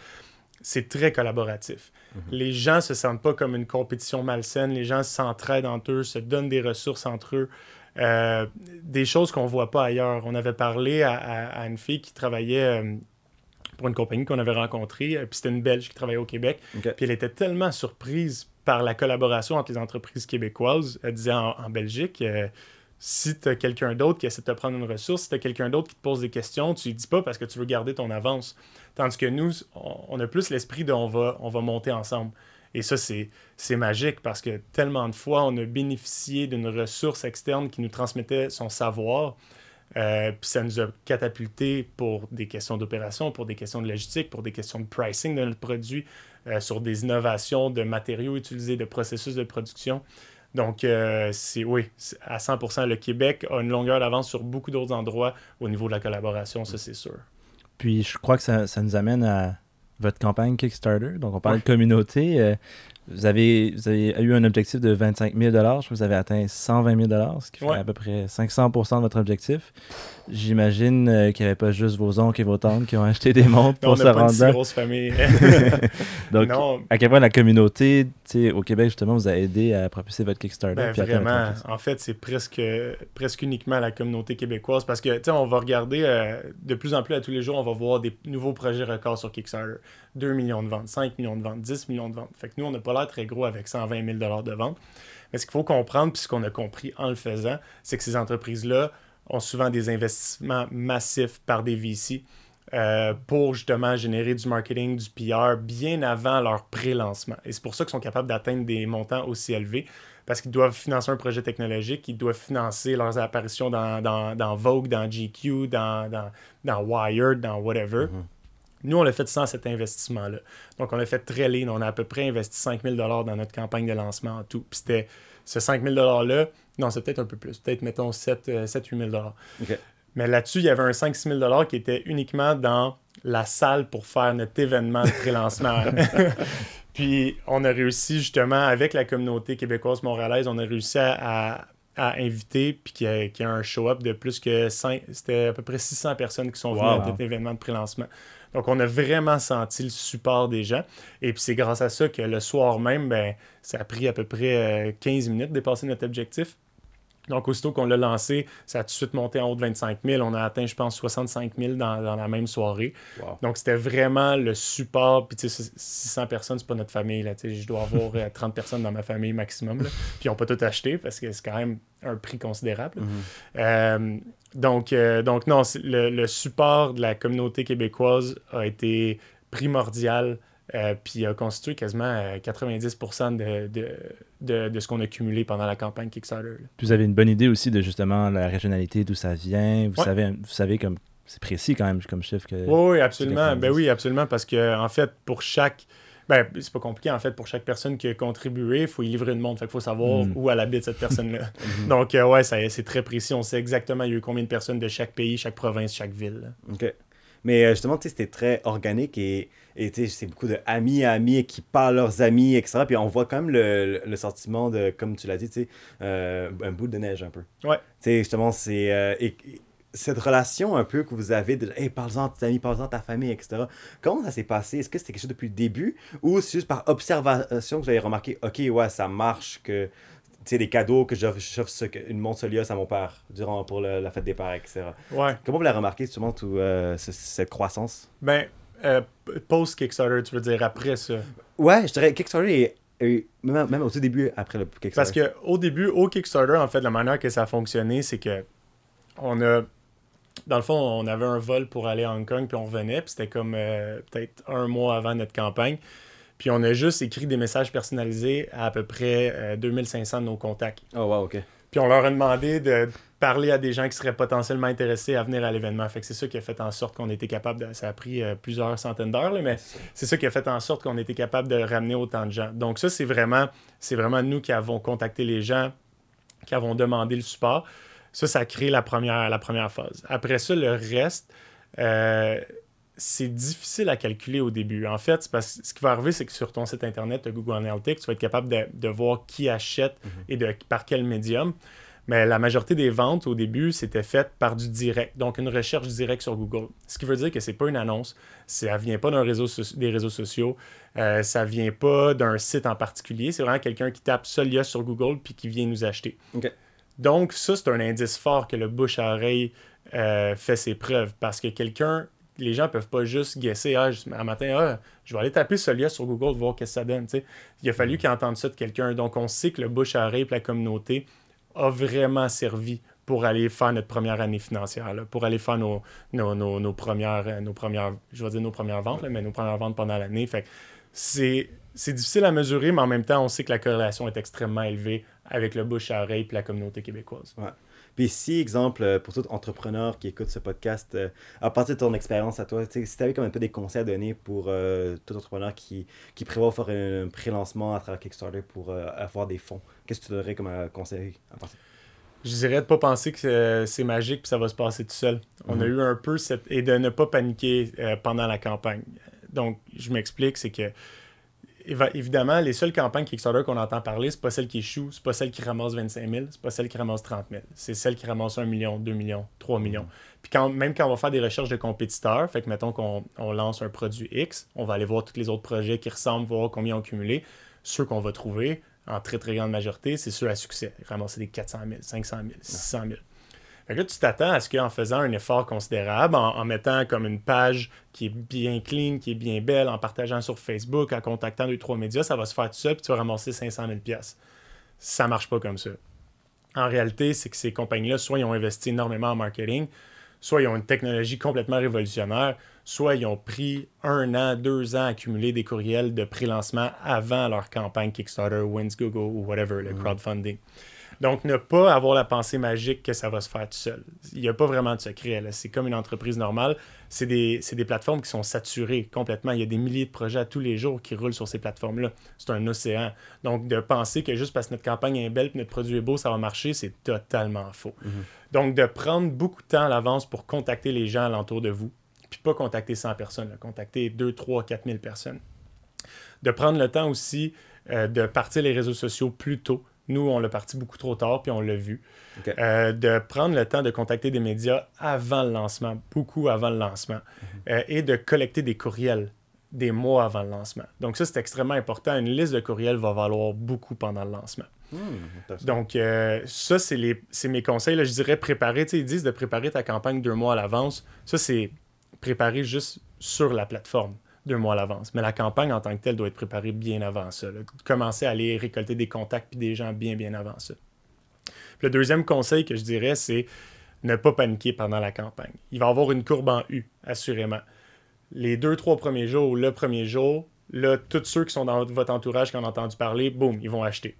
c'est très collaboratif. Mhm. Les gens se sentent pas comme une compétition malsaine, les gens s'entraident entre eux, se donnent des ressources entre eux. Euh, des choses qu'on voit pas ailleurs. On avait parlé à, une fille qui travaillait euh, pour une compagnie qu'on avait rencontrée, euh, puis c'était une Belge qui travaillait au Québec. Puis elle était tellement surprise par la collaboration entre les entreprises québécoises. Elle disait en, Belgique, si tu as quelqu'un d'autre qui essaie de te prendre une ressource, si tu as quelqu'un d'autre qui te pose des questions, tu ne dis pas parce que tu veux garder ton avance. Tandis que nous, on, a plus l'esprit de on va, on va monter ensemble. Et ça, c'est magique parce que tellement de fois, on a bénéficié d'une ressource externe qui nous transmettait son savoir. Euh, puis ça nous a catapulté pour des questions d'opération, pour des questions de logistique, pour des questions de pricing de notre produit, euh, sur des innovations de matériaux utilisés, de processus de production. Donc, euh, oui, à 100%, le Québec a une longueur d'avance sur beaucoup d'autres endroits au niveau de la collaboration, ça c'est sûr. Puis je crois que ça, ça nous amène à, votre campagne Kickstarter. Donc, on parle de communauté. Euh, vous, avez, vous avez eu un objectif de 25 000 Je crois que vous avez atteint 120 000 ce qui fait à peu près 500% de votre objectif. J'imagine euh, qu'il n'y avait pas juste vos oncles et vos tantes qui ont acheté des montres *laughs* pour se rendre là. grosse famille. *laughs* *laughs* Donc, à quel point la communauté au Québec, justement, vous a aidé à propulser votre Kickstarter? Ben, vraiment. En fait, c'est presque, presque uniquement la communauté québécoise parce que, on va regarder euh, de plus en plus à tous les jours, on va voir des nouveaux projets records sur Kickstarter. 2 millions de ventes, 5 millions de ventes, 10 millions de ventes. Fait que nous, on n'a pas très gros avec 120 000 de ventes. Mais ce qu'il faut comprendre, puis ce qu'on a compris en le faisant, c'est que ces entreprises-là ont souvent des investissements massifs par des VC euh, pour justement générer du marketing, du PR bien avant leur pré-lancement. Et c'est pour ça qu'ils sont capables d'atteindre des montants aussi élevés parce qu'ils doivent financer un projet technologique, ils doivent financer leurs apparitions dans, Vogue, dans GQ, dans, dans, Wired, dans whatever. Mm-hmm. Nous, on l'a fait sans cet investissement-là. Donc, on l'a fait très lean. On a à peu près investi 5 000 dans notre campagne de lancement en tout. Puis c'était ce 5 000 $-là, non, c'est peut-être un peu plus. Peut-être, mettons, 7 8 000 Mais là-dessus, il y avait un 5-6 000 qui était uniquement dans la salle pour faire notre événement de pré-lancement. *laughs* Puis, on a réussi justement, avec la communauté québécoise montréalaise, on a réussi à, inviter, puis qu'il y, a, un show-up de plus que 5, c'était à peu près 600 personnes qui sont venues à cet événement de pré-lancement. Donc, on a vraiment senti le support des gens. Et puis, c'est grâce à ça que le soir même, ben, ça a pris à peu près 15 euh, minutes de dépasser notre objectif. Donc, aussitôt qu'on l'a lancé, ça a tout de suite monté en haut de 25 000. On a atteint, je pense, 65 000 dans, la même soirée. Donc, c'était vraiment le support. Puis, tu sais, 600 personnes, c'est pas notre famille. Là, je dois avoir 30 euh, personnes dans ma famille maximum. Puis, ils n'ont pas tout acheté parce que c'est quand même un prix considérable. Mm-hmm. Euh, donc, euh, donc, non, le, support de la communauté québécoise a été primordial. puis a constitué quasiment 90% de, de, ce qu'on a cumulé pendant la campagne Kickstarter. Puis vous avez une bonne idée aussi de justement la régionalité, d'où ça vient. Vous, savez, vous savez comme c'est précis quand même comme chiffre. Que, oui, absolument. Ben oui, absolument, parce que en fait, pour chaque. Ben, c'est pas compliqué, en fait, pour chaque personne qui a contribué, il faut y livrer une montre. Fait qu'il faut savoir mm. où elle habite, cette personne-là. *laughs* Mm-hmm. Donc, euh, ouais, c'est très précis. On sait exactement il y a eu combien de personnes de chaque pays, chaque province, chaque ville. OK. Mais euh, justement, c'était très organique et c'est beaucoup de amis à amis qui parlent leurs amis, etc. Puis on voit quand même le, le, sentiment de, comme tu l'as dit, tu euh, un bout de neige un peu. Ouais. Tu sais, justement, c'est. Euh, cette relation un peu que vous avez de hey, parle-en de tes amis, parle-en de ta famille, etc. Comment ça s'est passé? Est-ce que c'était quelque chose depuis le début ou c'est juste par observation que vous avez remarqué, ok, ouais, ça marche, que sais, des cadeaux que j'offre une montre Solios à mon père durant pour la fête des pères, etc. Ouais. Comment vous l'avez remarqué justement tout, euh, cette croissance? Ben, euh, post-Kickstarter, tu veux dire après ça? Ouais, je dirais Kickstarter est, même, même, au tout début après le Kickstarter. Parce qu'au début, au Kickstarter, en fait, la manière que ça a fonctionné, c'est que on a. Dans le fond, on avait un vol pour aller à Hong Kong, puis on revenait, puis c'était comme euh, peut-être un mois avant notre campagne. Puis on a juste écrit des messages personnalisés à à peu près 2500 euh, de nos contacts. Oh, wow, OK. Puis on leur a demandé de parler à des gens qui seraient potentiellement intéressés à venir à l'événement. Fait que c'est ça qui a fait en sorte qu'on était capable de. Ça a pris euh, plusieurs centaines d'heures, mais c'est ça qui a fait en sorte qu'on était capable de ramener autant de gens. Donc, ça, c'est vraiment, c'est vraiment nous qui avons contacté les gens, qui avons demandé le support. Ça, ça a créé la première, la première phase. Après ça, le reste, euh, c'est difficile à calculer au début. En fait, parce que ce qui va arriver, c'est que sur ton site internet, Google Analytics, tu vas être capable de, voir qui achète mhm. et de, par quel médium. Mais la majorité des ventes au début, c'était fait par du direct, donc une recherche directe sur Google. Ce qui veut dire que c'est pas une annonce, ça vient pas d'un réseau des réseaux sociaux, euh, ça vient pas d'un site en particulier, c'est vraiment quelqu'un qui tape Solia sur Google puis qui vient nous acheter. Donc ça, c'est un indice fort que le bouche à oreille euh, fait ses preuves parce que quelqu'un les gens peuvent pas juste guesser ah, un matin, ah, je vais aller taper Solia sur Google voir ce que ça donne. Il a fallu mm. qu'ils entendent ça de quelqu'un. Donc, on sait que le bouche à oreille la communauté a vraiment servi pour aller faire notre première année financière, pour aller faire nos, nos, premières, nos premières, je vais dire nos premières ventes, mais nos premières ventes pendant l'année. Fait c'est difficile à mesurer, mais en même temps, on sait que la corrélation est extrêmement élevée avec le bouche à oreille et la communauté québécoise. Ouais. Puis si, exemple, euh, pour tout entrepreneur qui écoute ce podcast, euh, à partir de ton expérience à toi, si tu avais comme un peu des conseils à donner pour tout entrepreneur qui, qui prévoit faire un pré-lancement à travers Kickstarter pour avoir des fonds, Qu'est-ce que tu donnerais comme euh, conseil à partir? Je dirais de pas penser que euh, c'est magique puis ça va se passer tout seul. On a mhm. eu un peu cette... et de ne pas paniquer euh, pendant la campagne. Donc, je m'explique, c'est que évidemment, les seules campagnes Kickstarter qu'on entend parler, c'est pas celles qui échouent, c'est pas celles qui ramassent 25 000, c'est pas celles qui ramassent 30 000. C'est celles qui ramassent 1 million, 2 millions, 3 millions. Mhm. Puis quand, même quand on va faire des recherches de compétiteurs, fait que mettons qu'on lance un produit X, on va aller voir tous les autres projets qui ressemblent, voir combien ont cumulé. Ceux qu'on va trouver, en très très grande majorité, c'est ceux à succès. Ramasser des 400 000, 500 000, 600 000. Fait que là, tu t'attends à ce qu'en faisant un effort considérable, en, mettant comme une page qui est bien clean, qui est bien belle, en partageant sur Facebook, en contactant deux, trois médias, ça va se faire tout seul, puis tu vas ramasser 500 000 Ça marche pas comme ça. En réalité, c'est que ces compagnies-là, soit ils ont investi énormément en marketing, soit ils ont une technologie complètement révolutionnaire, soit ils ont pris un an, deux ans à accumuler des courriels de pré-lancement avant leur campagne Kickstarter, Wins Google ou whatever, le mm. Donc, ne pas avoir la pensée magique que ça va se faire tout seul. Il n'y a pas vraiment de secret. C'est comme une entreprise normale. C'est des, des, plateformes qui sont saturées complètement. Il y a des milliers de projets à tous les jours qui roulent sur ces plateformes-là. C'est un océan. Donc, de penser que juste parce que notre campagne est belle et notre produit est beau, ça va marcher, c'est totalement faux. Mm-hmm. Donc, de prendre beaucoup de temps à l'avance pour contacter les gens alentour de vous, puis pas contacter 100 personnes, contacter 2, 3, 4 000 personnes. De prendre le temps aussi euh, de partir les réseaux sociaux plus tôt. Nous, on l'a parti beaucoup trop tard, puis on l'a vu. Euh, de prendre le temps de contacter des médias avant le lancement, beaucoup avant le lancement, mhm. euh, et de collecter des courriels des mois avant le lancement. Donc ça, c'est extrêmement important. Une liste de courriels va valoir beaucoup pendant le lancement. Hmm, Donc ça, c'est mes conseils. je dirais préparer, ils disent de préparer ta campagne deux mois à l'avance. Ça, c'est préparé juste sur la plateforme deux mois à l'avance. Mais la campagne en tant que telle doit être préparée bien avant ça. Commencer à aller récolter des contacts puis des gens bien, bien avant ça. le deuxième conseil que je dirais, c'est ne pas paniquer pendant la campagne. Il va y avoir une courbe en U, assurément. Les deux, trois premiers jours, le premier jour, là, tous ceux qui sont dans votre entourage qui ont entendu parler, boum, ils vont acheter.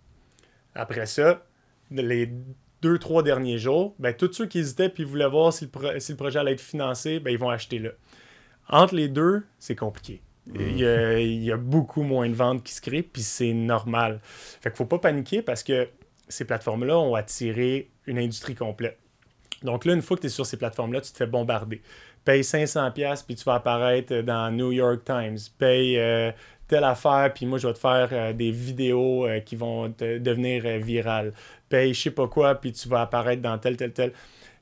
Après ça, les deux, trois derniers jours, ben, tous ceux qui hésitaient puis voulaient voir si le, projet allait être financé, ben, ils vont acheter là. Entre les deux, c'est compliqué. Mm. Il, y a, beaucoup moins de ventes qui se créent, puis c'est normal. Fait qu'il faut pas paniquer parce que ces plateformes-là ont attiré une industrie complète. Donc là, une fois que tu es sur ces plateformes-là, tu te fais bombarder. Paye 500$ puis tu vas apparaître dans New York Times. Paye euh, telle affaire, puis moi, je vais te faire euh, des vidéos euh, qui vont devenir virales paye je sais pas quoi, puis tu vas apparaître dans tel, tel, tel.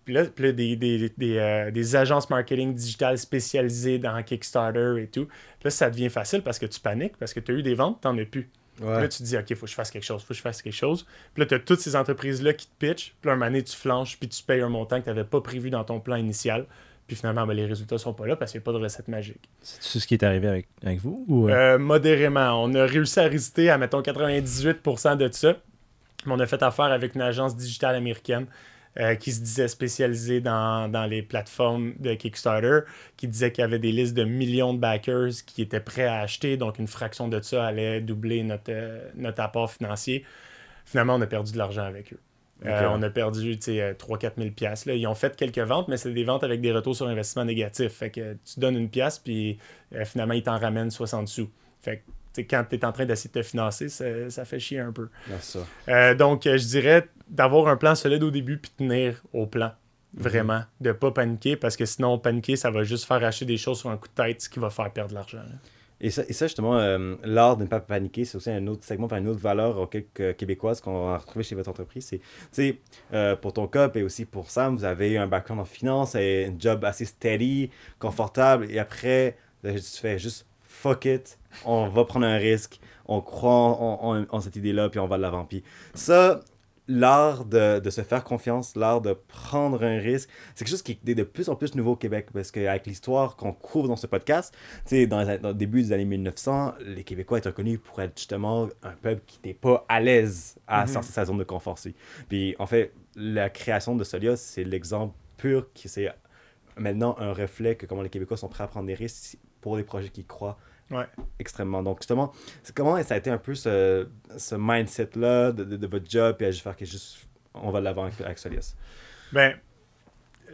Puis là, puis des, des, des, euh, des, agences marketing digitales spécialisées dans Kickstarter et tout. Puis là, ça devient facile parce que tu paniques, parce que tu as eu des ventes, tu n'en as plus. Là, tu te dis, OK, il faut que je fasse quelque chose, faut que je fasse quelque chose. Puis là, tu as toutes ces entreprises-là qui te pitchent. Puis là, un moment donné, tu flanches, puis tu payes un montant que tu n'avais pas prévu dans ton plan initial. Puis finalement, ben, les résultats sont pas là parce qu'il n'y a pas de recette magique. C'est ce qui est arrivé avec, avec vous? Ou... Euh? Euh, modérément. On a réussi à résister à, mettons, 98% de ça on a fait affaire avec une agence digitale américaine euh, qui se disait spécialisée dans, les plateformes de Kickstarter, qui disait qu'il y avait des listes de millions de backers qui étaient prêts à acheter, donc une fraction de ça allait doubler notre, euh, notre apport financier. Finalement, on a perdu de l'argent avec eux. Euh, on a perdu 3-4 000 pièces. Ils ont fait quelques ventes, mais c'est des ventes avec des retours sur investissement négatifs. Fait que tu donnes une pièce, puis finalement, ils t'en ramènent 60 sous. Fait que quand tu es en train d'essayer de te financer, ça, fait chier un peu. Euh, donc, je dirais d'avoir un plan solide au début puis tenir au plan. Vraiment. De pas paniquer parce que sinon, paniquer, ça va juste faire acheter des choses sur un coup de tête, ce qui va faire perdre de l'argent. Et ça, et ça, justement, euh, l'art de ne pas paniquer, c'est aussi un autre segment, une autre valeur auquel, québécoise qu'on a retrouvé chez votre entreprise. C'est, tu sais, euh, pour ton COP et aussi pour Sam, vous avez un background en finance et un job assez steady, confortable. Et après, tu fais juste fuck it, on va prendre un risque, on croit en, en cette idée-là, puis on va de l'avant. Puis ça, l'art de, de, se faire confiance, l'art de prendre un risque, c'est quelque chose qui est de plus en plus nouveau au Québec parce qu'avec l'histoire qu'on couvre dans ce podcast, dans, dans le début des années 1900, les Québécois étaient reconnus pour être justement un peuple qui n'était pas à l'aise à mhm. sortir de sa zone de confort. Puis en fait, la création de Solia, c'est l'exemple pur qui c'est maintenant un reflet que comment les Québécois sont prêts à prendre des risques pour des projets qu'ils croient Ouais. Extrêmement. Donc, justement, comment ça a été un peu ce, ce mindset-là de, de, votre job et à juste faire que juste on va l'avant avec, Solias? Ben,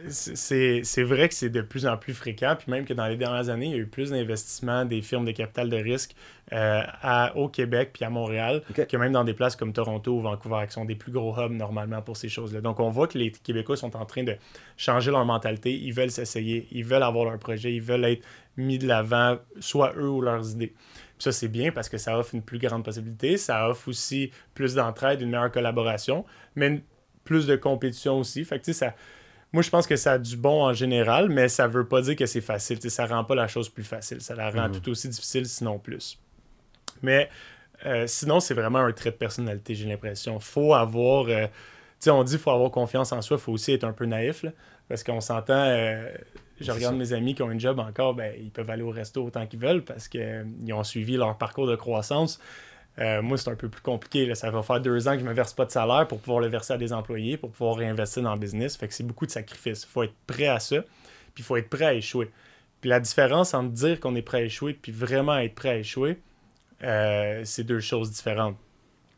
c'est vrai que c'est de plus en plus fréquent, puis même que dans les dernières années, il y a eu plus d'investissements des firmes de capital de risque euh, à, au Québec puis à Montréal que même dans des places comme Toronto ou Vancouver, qui sont des plus gros hubs normalement pour ces choses-là. Donc on voit que les Québécois sont en train de changer leur mentalité, ils veulent s'essayer, ils veulent avoir leur projet, ils veulent être mis de l'avant, soit eux ou leurs idées. Puis ça, c'est bien parce que ça offre une plus grande possibilité, ça offre aussi plus d'entraide, une meilleure collaboration, mais plus de compétition aussi. Fait que ça moi, je pense que ça a du bon en général, mais ça veut pas dire que c'est facile. Ça ça rend pas la chose plus facile. Ça la rend mhm. tout aussi difficile, sinon plus. Mais euh, sinon, c'est vraiment un trait de personnalité, j'ai l'impression. faut avoir. Euh, tu sais, on dit qu'il faut avoir confiance en soi, il faut aussi être un peu naïf. parce qu'on s'entend. Euh, je regarde mes amis qui ont un job encore, ben, ils peuvent aller au resto autant qu'ils veulent parce qu'ils ont suivi leur parcours de croissance. Euh, moi, c'est un peu plus compliqué. Ça va faire deux ans que je ne me verse pas de salaire pour pouvoir le verser à des employés, pour pouvoir réinvestir dans le business. Fait que c'est beaucoup de sacrifices. Il faut être prêt à ça, puis il faut être prêt à échouer. Puis la différence entre dire qu'on est prêt à échouer puis vraiment être prêt à échouer, euh, c'est deux choses différentes.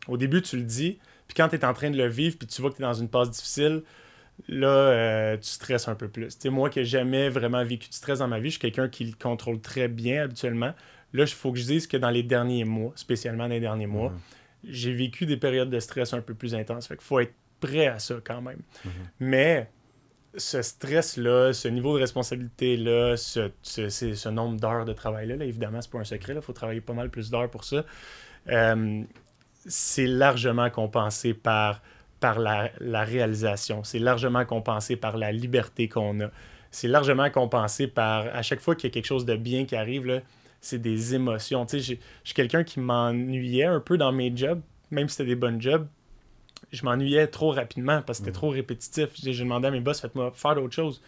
Au début, tu le dis, puis quand tu es en train de le vivre, puis tu vois que tu es dans une passe difficile, là, euh, tu stresses un peu plus. sais, moi qui n'ai jamais vraiment vécu de stress dans ma vie, je suis quelqu'un qui le contrôle très bien habituellement. Là, il faut que je dise que dans les derniers mois, spécialement dans les derniers mois, mhm. j'ai vécu des périodes de stress un peu plus intenses. Fait qu'il faut être prêt à ça quand même. Mhm. Mais ce stress-là, ce niveau de responsabilité-là, ce, ce, nombre d'heures de travail-là, là, évidemment, c'est pas un secret, il faut travailler pas mal plus d'heures pour ça. Euh, c'est largement compensé par, par la, la réalisation. C'est largement compensé par la liberté qu'on a. C'est largement compensé par, à chaque fois qu'il y a quelque chose de bien qui arrive, là, c'est des émotions. Tu sais, je suis quelqu'un qui m'ennuyait un peu dans mes jobs, même si c'était des bonnes jobs. Je m'ennuyais trop rapidement parce que c'était mm. trop répétitif. J'ai demandé à mes boss, faites-moi faire d'autres choses.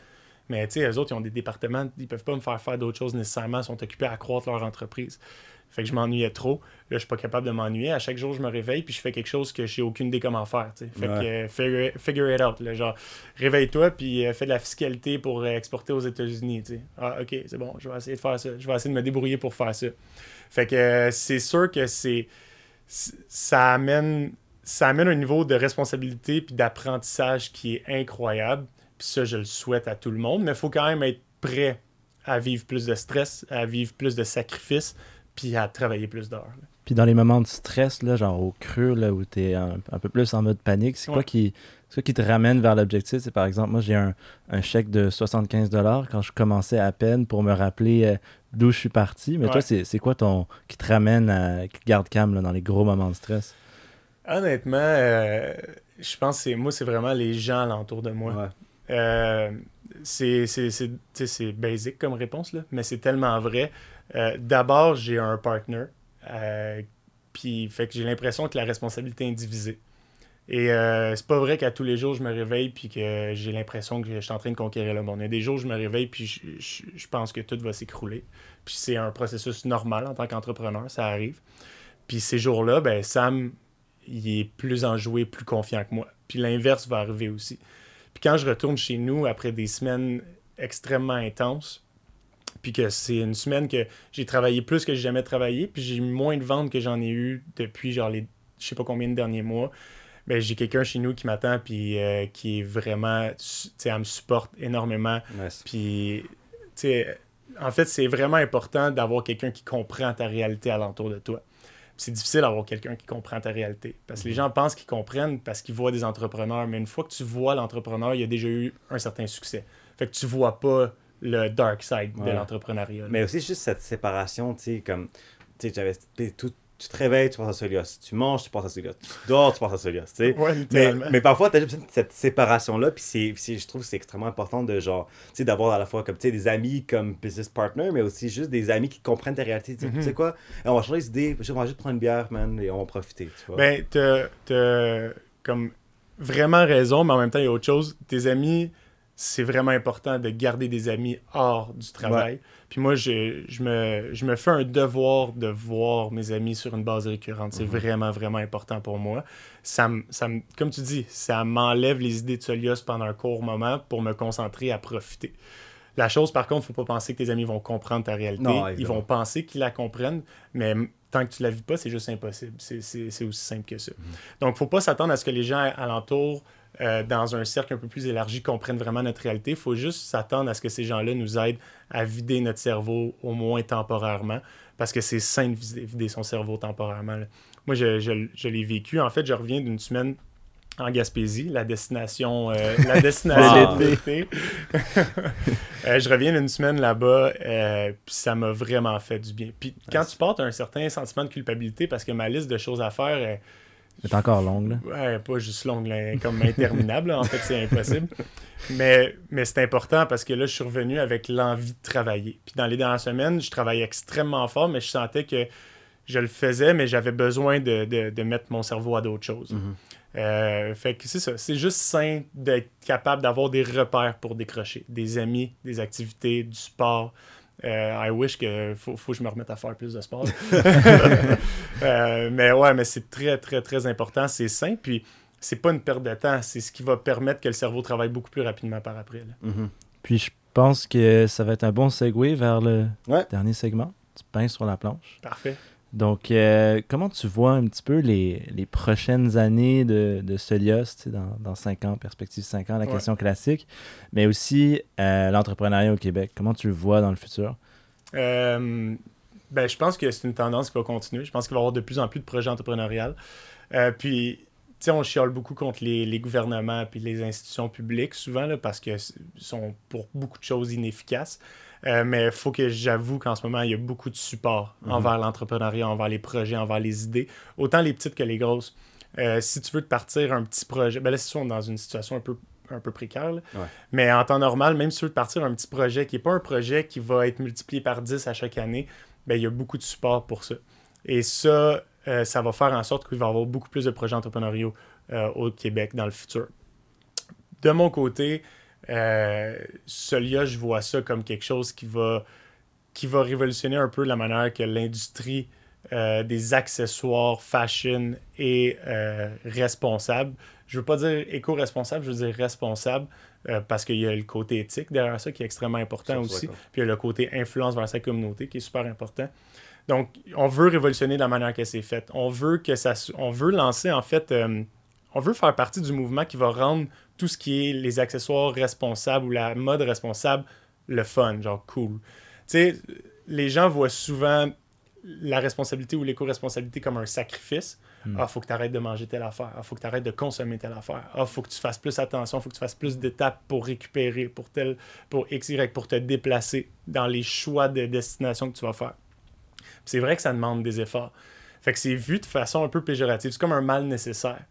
Mais tu sais, eux autres, ils ont des départements, ils peuvent pas me faire faire d'autres choses nécessairement, ils sont occupés à croître leur entreprise. Fait que je m'ennuyais trop. Là, je suis pas capable de m'ennuyer. À chaque jour, je me réveille puis je fais quelque chose que j'ai aucune idée comment faire. Fait que euh, figure, it out. genre, réveille-toi puis euh, fais de la fiscalité pour euh, exporter aux États-Unis. Ah, ok, c'est bon, je vais essayer de faire ça. Je vais essayer de me débrouiller pour faire ça. Fait que c'est sûr que c'est. Ça amène, ça amène un niveau de responsabilité puis d'apprentissage qui est incroyable. Puis ça, je le souhaite à tout le monde. Mais il faut quand même être prêt à vivre plus de stress, à vivre plus de sacrifices puis à travailler plus d'heures. Puis dans les moments de stress, là, genre au creux, là, où tu es un, peu plus en mode panique, c'est quoi qui qui te ramène vers l'objectif? C'est par exemple, moi j'ai un, chèque de 75 quand je commençais à peine pour me rappeler euh, d'où je suis parti. Mais toi, c'est quoi ton qui te ramène à qui garde calme dans les gros moments de stress? Honnêtement, euh, je pense que moi, c'est vraiment les gens alentour de moi. Euh, c'est basique comme réponse, là, mais c'est tellement vrai. Euh, d'abord, j'ai un partner. Euh, puis fait que j'ai l'impression que la responsabilité est divisée. Et euh, c'est pas vrai qu'à tous les jours, je me réveille puis que j'ai l'impression que je suis en train de conquérir le monde. Il y a des jours, je me réveille puis je, pense que tout va s'écrouler. Puis c'est un processus normal en tant qu'entrepreneur, ça arrive. Puis ces jours-là, ben Sam, il est plus enjoué, plus confiant que moi. Puis l'inverse va arriver aussi. Puis quand je retourne chez nous après des semaines extrêmement intenses, puis que c'est une semaine que j'ai travaillé plus que j'ai jamais travaillé, puis j'ai moins de ventes que j'en ai eu depuis genre les je sais pas combien de derniers mois. Ben, j'ai quelqu'un chez nous qui m'attend puis euh, qui est vraiment tu sais elle me supporte énormément. Puis tu sais en fait, c'est vraiment important d'avoir quelqu'un qui comprend ta réalité alentour de toi. C'est difficile d'avoir quelqu'un qui comprend ta réalité. Parce que les gens pensent qu'ils comprennent parce qu'ils voient des entrepreneurs. Mais une fois que tu vois l'entrepreneur, il a déjà eu un certain succès. Fait que tu vois pas le dark side de l'entrepreneuriat. Mais aussi juste cette séparation, tu sais, comme, tu sais, tout, tu te réveilles, tu penses à Solios. Tu manges, tu penses à Solios. Tu dors, tu penses à Solios. Tu sais. mais, mais, parfois, tu as juste cette séparation-là. Puis je trouve que c'est extrêmement important de genre, tu sais, d'avoir à la fois comme, tu sais, des amis comme business partner, mais aussi juste des amis qui comprennent ta réalité. Tu sais mhm. quoi, on va changer d'idée. On va juste prendre une bière, man, et on va profiter. Tu vois. Ben, t'as comme vraiment raison, mais en même temps, il y a autre chose. Tes amis c'est vraiment important de garder des amis hors du travail. Puis moi, je, je, me, je me fais un devoir de voir mes amis sur une base récurrente. C'est mhm. vraiment, vraiment important pour moi. Ça, ça comme tu dis, ça m'enlève les idées de Solios pendant un court moment pour me concentrer à profiter. La chose, par contre, il ne faut pas penser que tes amis vont comprendre ta réalité. Ils vont penser qu'ils la comprennent, mais tant que tu la vis pas, c'est juste impossible. C'est aussi simple que ça. Mhm. Donc, il ne faut pas s'attendre à ce que les gens alentour euh, dans un cercle un peu plus élargi, comprennent vraiment notre réalité. Il faut juste s'attendre à ce que ces gens-là nous aident à vider notre cerveau, au moins temporairement, parce que c'est sain de vider son cerveau temporairement. Moi, je, je, l'ai vécu. En fait, je reviens d'une semaine en Gaspésie, la destination, euh, la *laughs* destination d'été. *laughs* Euh, je reviens d'une semaine là-bas, puis ça m'a vraiment fait du bien. Puis quand tu portes un certain sentiment de culpabilité, parce que ma liste de choses à faire c'est encore longue, là. Ouais, pas juste longue, comme interminable. en fait, c'est impossible. Mais, mais c'est important parce que là, je suis revenu avec l'envie de travailler. Puis dans les dernières semaines, je travaillais extrêmement fort, mais je sentais que je le faisais, mais j'avais besoin de, de, mettre mon cerveau à d'autres choses. Mm-hmm. Euh, fait que c'est ça. C'est juste sain d'être capable d'avoir des repères pour décrocher. Des amis, des activités, du sport. Euh, I wish que faut, faut que je me remette à faire plus de sport. *laughs* Euh, mais ouais, mais c'est très, très, très important. C'est sain. Puis c'est pas une perte de temps. C'est ce qui va permettre que le cerveau travaille beaucoup plus rapidement par après. Mm-hmm. Puis je pense que ça va être un bon segue vers le dernier segment. Tu pinces sur la planche. Parfait. Donc, euh, comment tu vois un petit peu les, les prochaines années de, de Solios, dans, dans 5 ans, perspective 5 ans, la question classique, mais aussi euh, l'entrepreneuriat au Québec? Comment tu le vois dans le futur? Euh, ben, je pense que c'est une tendance qui va continuer. Je pense qu'il va y avoir de plus en plus de projets entrepreneuriaux. puis, tu sais, on chiale beaucoup contre les, les gouvernements et les institutions publiques, souvent, là, parce qu'ils sont pour beaucoup de choses inefficaces. Euh, mais il faut que j'avoue qu'en ce moment, il y a beaucoup de support mhm. envers l'entrepreneuriat, envers les projets, envers les idées, autant les petites que les grosses. Euh, si tu veux te partir un petit projet, ben là, c'est sûr, dans une situation un peu, un peu précaire, mais en temps normal, même si tu veux te partir un petit projet qui n'est pas un projet qui va être multiplié par 10 à chaque année, ben, il y a beaucoup de support pour ça. Et ça, euh, ça va faire en sorte qu'il va y avoir beaucoup plus de projets entrepreneuriaux au Québec dans le futur. De mon côté, euh, Solia, je vois ça comme quelque chose qui va, qui va révolutionner un peu la manière que l'industrie euh, des accessoires fashion est euh, responsable. Je veux pas dire éco-responsable, je veux dire responsable euh, parce qu'il y a le côté éthique derrière ça qui est extrêmement important aussi. Puis il y a le côté influence vers sa communauté qui est super important. Donc, on veut révolutionner la manière que c'est fait. On veut que ça, on veut lancer en fait, on veut faire partie du mouvement qui va rendre tout ce qui est les accessoires responsables ou la mode responsable, le fun, genre cool. Tu sais, les gens voient souvent la responsabilité ou l'éco-responsabilité comme un sacrifice. Hmm. Ah, faut que tu arrêtes de manger telle affaire. Ah, faut que tu arrêtes de consommer telle affaire. Ah, faut que tu fasses plus attention. Faut que tu fasses plus d'étapes pour récupérer, pour tel, pour X, Y, pour te déplacer dans les choix de destination que tu vas faire. C'est vrai que ça demande des efforts. Fait que c'est vu de façon un peu péjorative. C'est comme un mal nécessaire.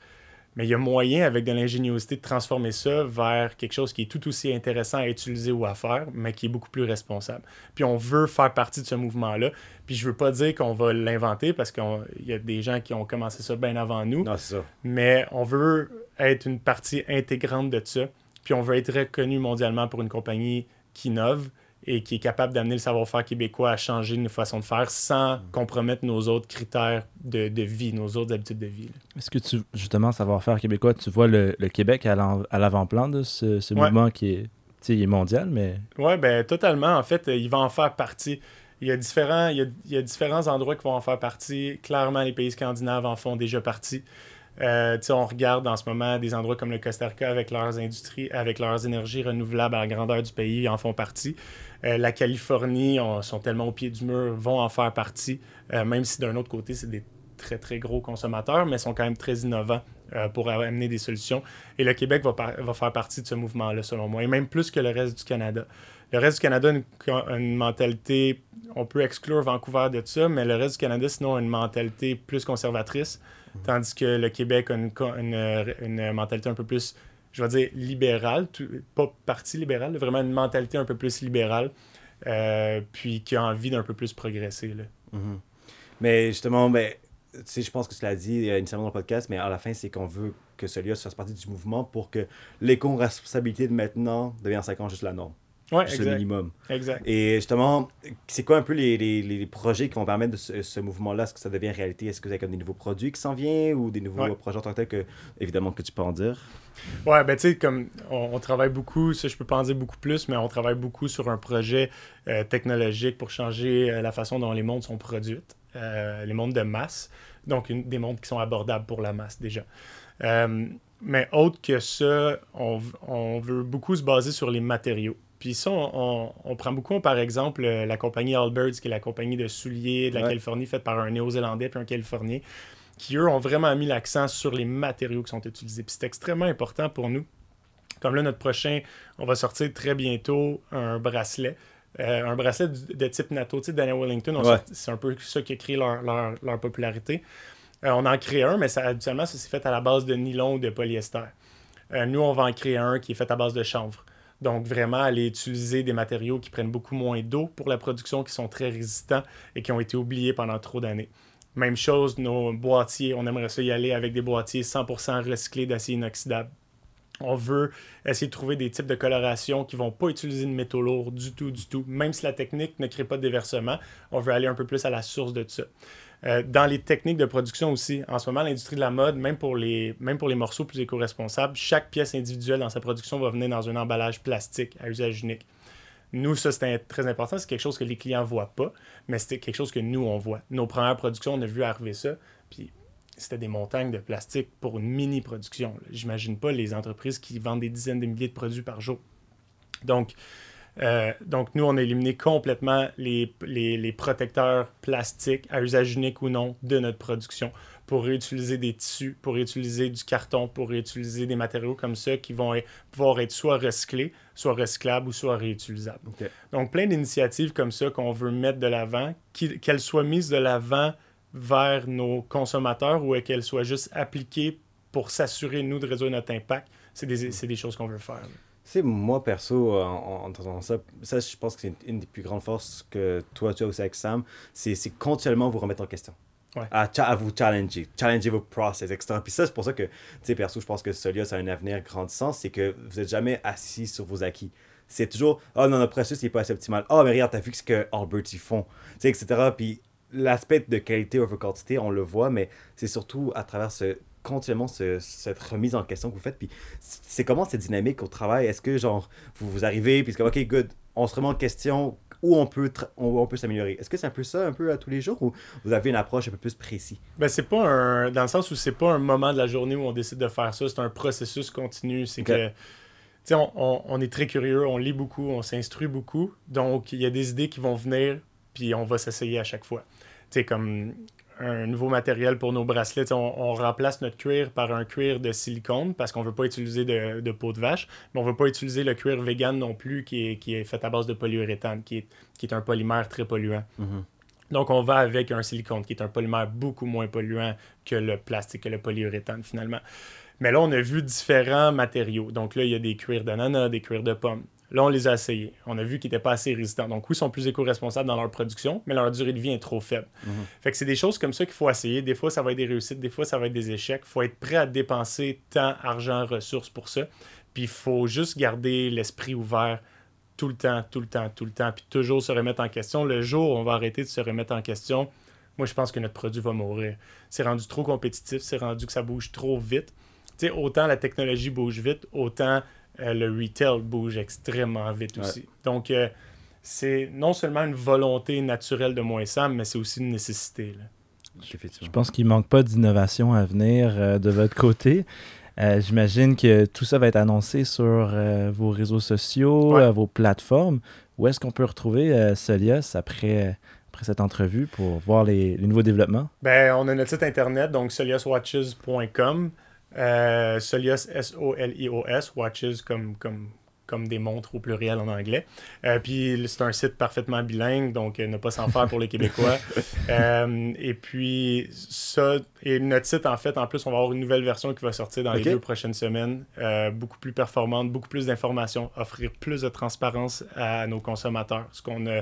Mais il y a moyen, avec de l'ingéniosité, de transformer ça vers quelque chose qui est tout aussi intéressant à utiliser ou à faire, mais qui est beaucoup plus responsable. Puis on veut faire partie de ce mouvement-là. Puis je veux pas dire qu'on va l'inventer parce qu'il y a des gens qui ont commencé ça bien avant nous. Non, ça. Mais on veut être une partie intégrante de ça. Puis on veut être reconnu mondialement pour une compagnie qui innove et qui est capable d'amener le savoir-faire québécois à changer nos façons de faire sans compromettre nos autres critères de, de vie, nos autres habitudes de vie. Est-ce que tu, justement, savoir-faire québécois, tu vois le, le Québec à l'avant-plan de ce, ce mouvement qui est, il est mondial, mais... Oui, ben totalement. En fait, il va en faire partie. Il y, a différents, il, y a, il y a différents endroits qui vont en faire partie. Clairement, les pays scandinaves en font déjà partie. Euh, on regarde en ce moment des endroits comme le Costa Rica avec leurs industries, avec leurs énergies renouvelables à la grandeur du pays, en font partie. Euh, la Californie on, sont tellement au pied du mur, vont en faire partie, euh, même si d'un autre côté, c'est des très, très gros consommateurs, mais sont quand même très innovants pour amener des solutions. Et le Québec va, va faire partie de ce mouvement-là, selon moi, et même plus que le reste du Canada. Le reste du Canada a une, mentalité, on peut exclure Vancouver de ça, mais le reste du Canada, sinon, a une mentalité plus conservatrice, tandis que le Québec a une, une, mentalité un peu plus, je vais dire, libérale, pas parti libéral, vraiment une mentalité un peu plus libérale, euh, puis qui a envie d'un peu plus progresser. Mm-hmm. Mais justement, ben, tu je pense que tu l'as dit initialement dans le podcast, mais à la fin, c'est qu'on veut que ce lieu fasse partie du mouvement pour que l'éco-responsabilité de maintenant devienne 5 ans juste la norme. Ouais, juste le minimum. Exact. Et justement, c'est quoi un peu les, les, les, projets qui vont permettre de ce, mouvement-là, est-ce que ça devient réalité? Est-ce que vous avez comme des nouveaux produits qui s'en viennent ou des nouveaux projets en tant que tel que, évidemment, que tu peux en dire? Ouais, ben tu sais, comme on, travaille beaucoup, ça je peux pas en dire beaucoup plus, mais on travaille beaucoup sur un projet euh, technologique pour changer euh, la façon dont les montres sont produites, euh, les montres de masse, donc des montres qui sont abordables pour la masse déjà. mais autre que ça, on, on veut beaucoup se baser sur les matériaux. Puis ça, on, prend beaucoup, par exemple, euh, la compagnie Allbirds, qui est la compagnie de souliers de la Californie, faite par un Néo-Zélandais et un Californien, qui, eux, ont vraiment mis l'accent sur les matériaux qui sont utilisés. Puis c'est extrêmement important pour nous. Comme là, notre prochain, on va sortir très bientôt un bracelet. Euh, un bracelet de type NATO, type Daniel Wellington. C'est un peu ça qui a créé leur, popularité. Euh, on en crée un, mais ça, habituellement, ça s'est fait à la base de nylon ou de polyester. nous, on va en créer un qui est fait à base de chanvre. Donc, vraiment, aller utiliser des matériaux qui prennent beaucoup moins d'eau pour la production, qui sont très résistants et qui ont été oubliés pendant trop d'années. Même chose, nos boîtiers, on aimerait ça y aller avec des boîtiers 100% recyclés d'acier inoxydable. On veut essayer de trouver des types de coloration qui ne vont pas utiliser de métaux lourds du tout, du tout. Même si la technique ne crée pas de déversement, on veut aller un peu plus à la source de tout ça. Euh, dans les techniques de production aussi, en ce moment, l'industrie de la mode, même pour, les, même pour les morceaux plus éco-responsables, chaque pièce individuelle dans sa production va venir dans un emballage plastique à usage unique. Nous, ça, c'est très important. C'est quelque chose que les clients ne voient pas, mais c'est quelque chose que nous, on voit. Nos premières productions, on a vu arriver ça, puis c'était des montagnes de plastique pour une mini-production. J'imagine pas les entreprises qui vendent des dizaines de milliers de produits par jour. Donc, euh, donc, nous, on a éliminé complètement les, les, protecteurs plastiques, à usage unique ou non, de notre production pour réutiliser des tissus, pour réutiliser du carton, pour réutiliser des matériaux comme ça qui vont pouvoir être soit recyclés, soit recyclables ou soit réutilisables. Donc, plein d'initiatives comme ça qu'on veut mettre de l'avant, qu'elles soient mises de l'avant vers nos consommateurs ou qu'elles soient juste appliquées pour s'assurer, nous, de réduire notre impact. C'est des, des, choses qu'on veut faire sais, moi, perso, en, entendant ça, ça, je pense que c'est une, des plus grandes forces que toi, tu as aussi avec Sam, c'est continuellement vous remettre en question. À, vous challenger, challenger vos process, etc. Puis ça, c'est pour ça que, tu sais, perso, je pense que Solia, ça a un avenir grandissant, c'est que vous n'êtes jamais assis sur vos acquis. C'est toujours, oh non, notre processus, n'est pas assez optimal. Oh, mais regarde, t'as vu ce que Albert, ils font, tu sais, etc. Puis l'aspect de qualité over quantité, on le voit, mais c'est surtout à travers ce continuellement cette remise en question que vous faites. Puis c'est comment cette dynamique au travail? Est-ce que genre vous, vous arrivez, puis OK, good, on se remet en question où on peut, on, peut s'améliorer? Est-ce que c'est un peu ça, un peu à tous les jours, ou vous avez une approche un peu plus précise? Ben, c'est pas un. Dans le sens où c'est pas un moment de la journée où on décide de faire ça, c'est un processus continu. C'est que. On, on, on, est très curieux, on lit beaucoup, on s'instruit beaucoup. Donc, il y a des idées qui vont venir, puis on va s'essayer à chaque fois. Tu sais, comme un nouveau matériel pour nos bracelets. On, remplace notre cuir par un cuir de silicone parce qu'on ne veut pas utiliser de, peau de vache, mais on ne veut pas utiliser le cuir vegan non plus qui est, qui est fait à base de polyuréthane, qui est, qui est un polymère très polluant. Mm-hmm. Donc, on va avec un silicone qui est un polymère beaucoup moins polluant que le plastique, que le polyuréthane finalement. Mais là, on a vu différents matériaux. Donc là, il y a des cuirs d'ananas, des cuirs de pommes. Là, on les a essayés. On a vu qu'ils n'étaient pas assez résistants. Donc, oui, ils sont plus éco-responsables dans leur production, mais leur durée de vie est trop faible. Mhm. Fait que c'est des choses comme ça qu'il faut essayer. Des fois, ça va être des réussites, des fois, ça va être des échecs. Il faut être prêt à dépenser temps, argent, ressources pour ça. Puis, il faut juste garder l'esprit ouvert tout le temps, tout le temps, tout le temps, puis toujours se remettre en question. Le jour où on va arrêter de se remettre en question, moi, je pense que notre produit va mourir. C'est rendu trop compétitif, c'est rendu que ça bouge trop vite. Tu sais, autant la technologie bouge vite, autant euh, le retail bouge extrêmement vite aussi. Donc, euh, c'est non seulement une volonté naturelle de moins Sam, mais c'est aussi une nécessité. Je pense qu'il ne manque pas d'innovation à venir euh, de votre côté. J'imagine que tout ça va être annoncé sur vos réseaux sociaux, vos plateformes. Où est-ce qu'on peut retrouver Solios après après cette entrevue pour voir les, nouveaux développements? Ben, on a notre site internet, donc solioswatches.com. Euh, Solios, S-O-L-I-O-S, Watches comme, comme comme des montres au pluriel en anglais. Euh, puis c'est un site parfaitement bilingue, donc euh, ne pas s'en faire pour les Québécois. *laughs* Euh, et puis ça, et notre site, en fait, en plus, on va avoir une nouvelle version qui va sortir dans les deux prochaines semaines, beaucoup plus performante, beaucoup plus d'informations, offrir plus de transparence à nos consommateurs. Ce qu'on a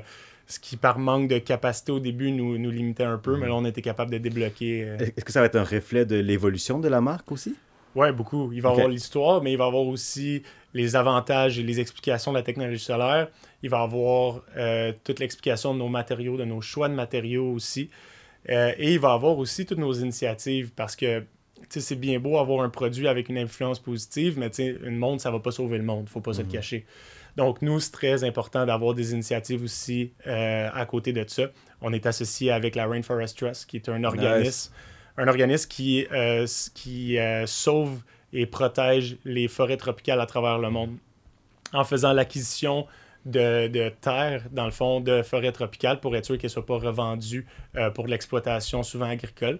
ce qui, par manque de capacité au début, nous, nous limitait un peu, mais là, on était capable de débloquer. Est-ce que ça va être un reflet de l'évolution de la marque aussi? Oui, beaucoup. Il va y avoir l'histoire, mais il va y avoir aussi les avantages et les explications de la technologie solaire. Il va y avoir euh, toute l'explication de nos matériaux, de nos choix de matériaux aussi. Euh, et il va y avoir aussi toutes nos initiatives parce que c'est bien beau avoir un produit avec une influence positive, mais une montre, ça ne va pas sauver le monde. Il ne faut pas se le mhm. cacher. Donc, nous, c'est très important d'avoir des initiatives aussi euh, à côté de ça. On est associé avec la Rainforest Trust, qui est un organisme, un organisme qui, qui sauve et protège les forêts tropicales à travers le monde en faisant l'acquisition de, de terres, dans le fond, de forêts tropicales pour être sûr qu'elles ne soient pas revendues euh, pour l'exploitation souvent agricole.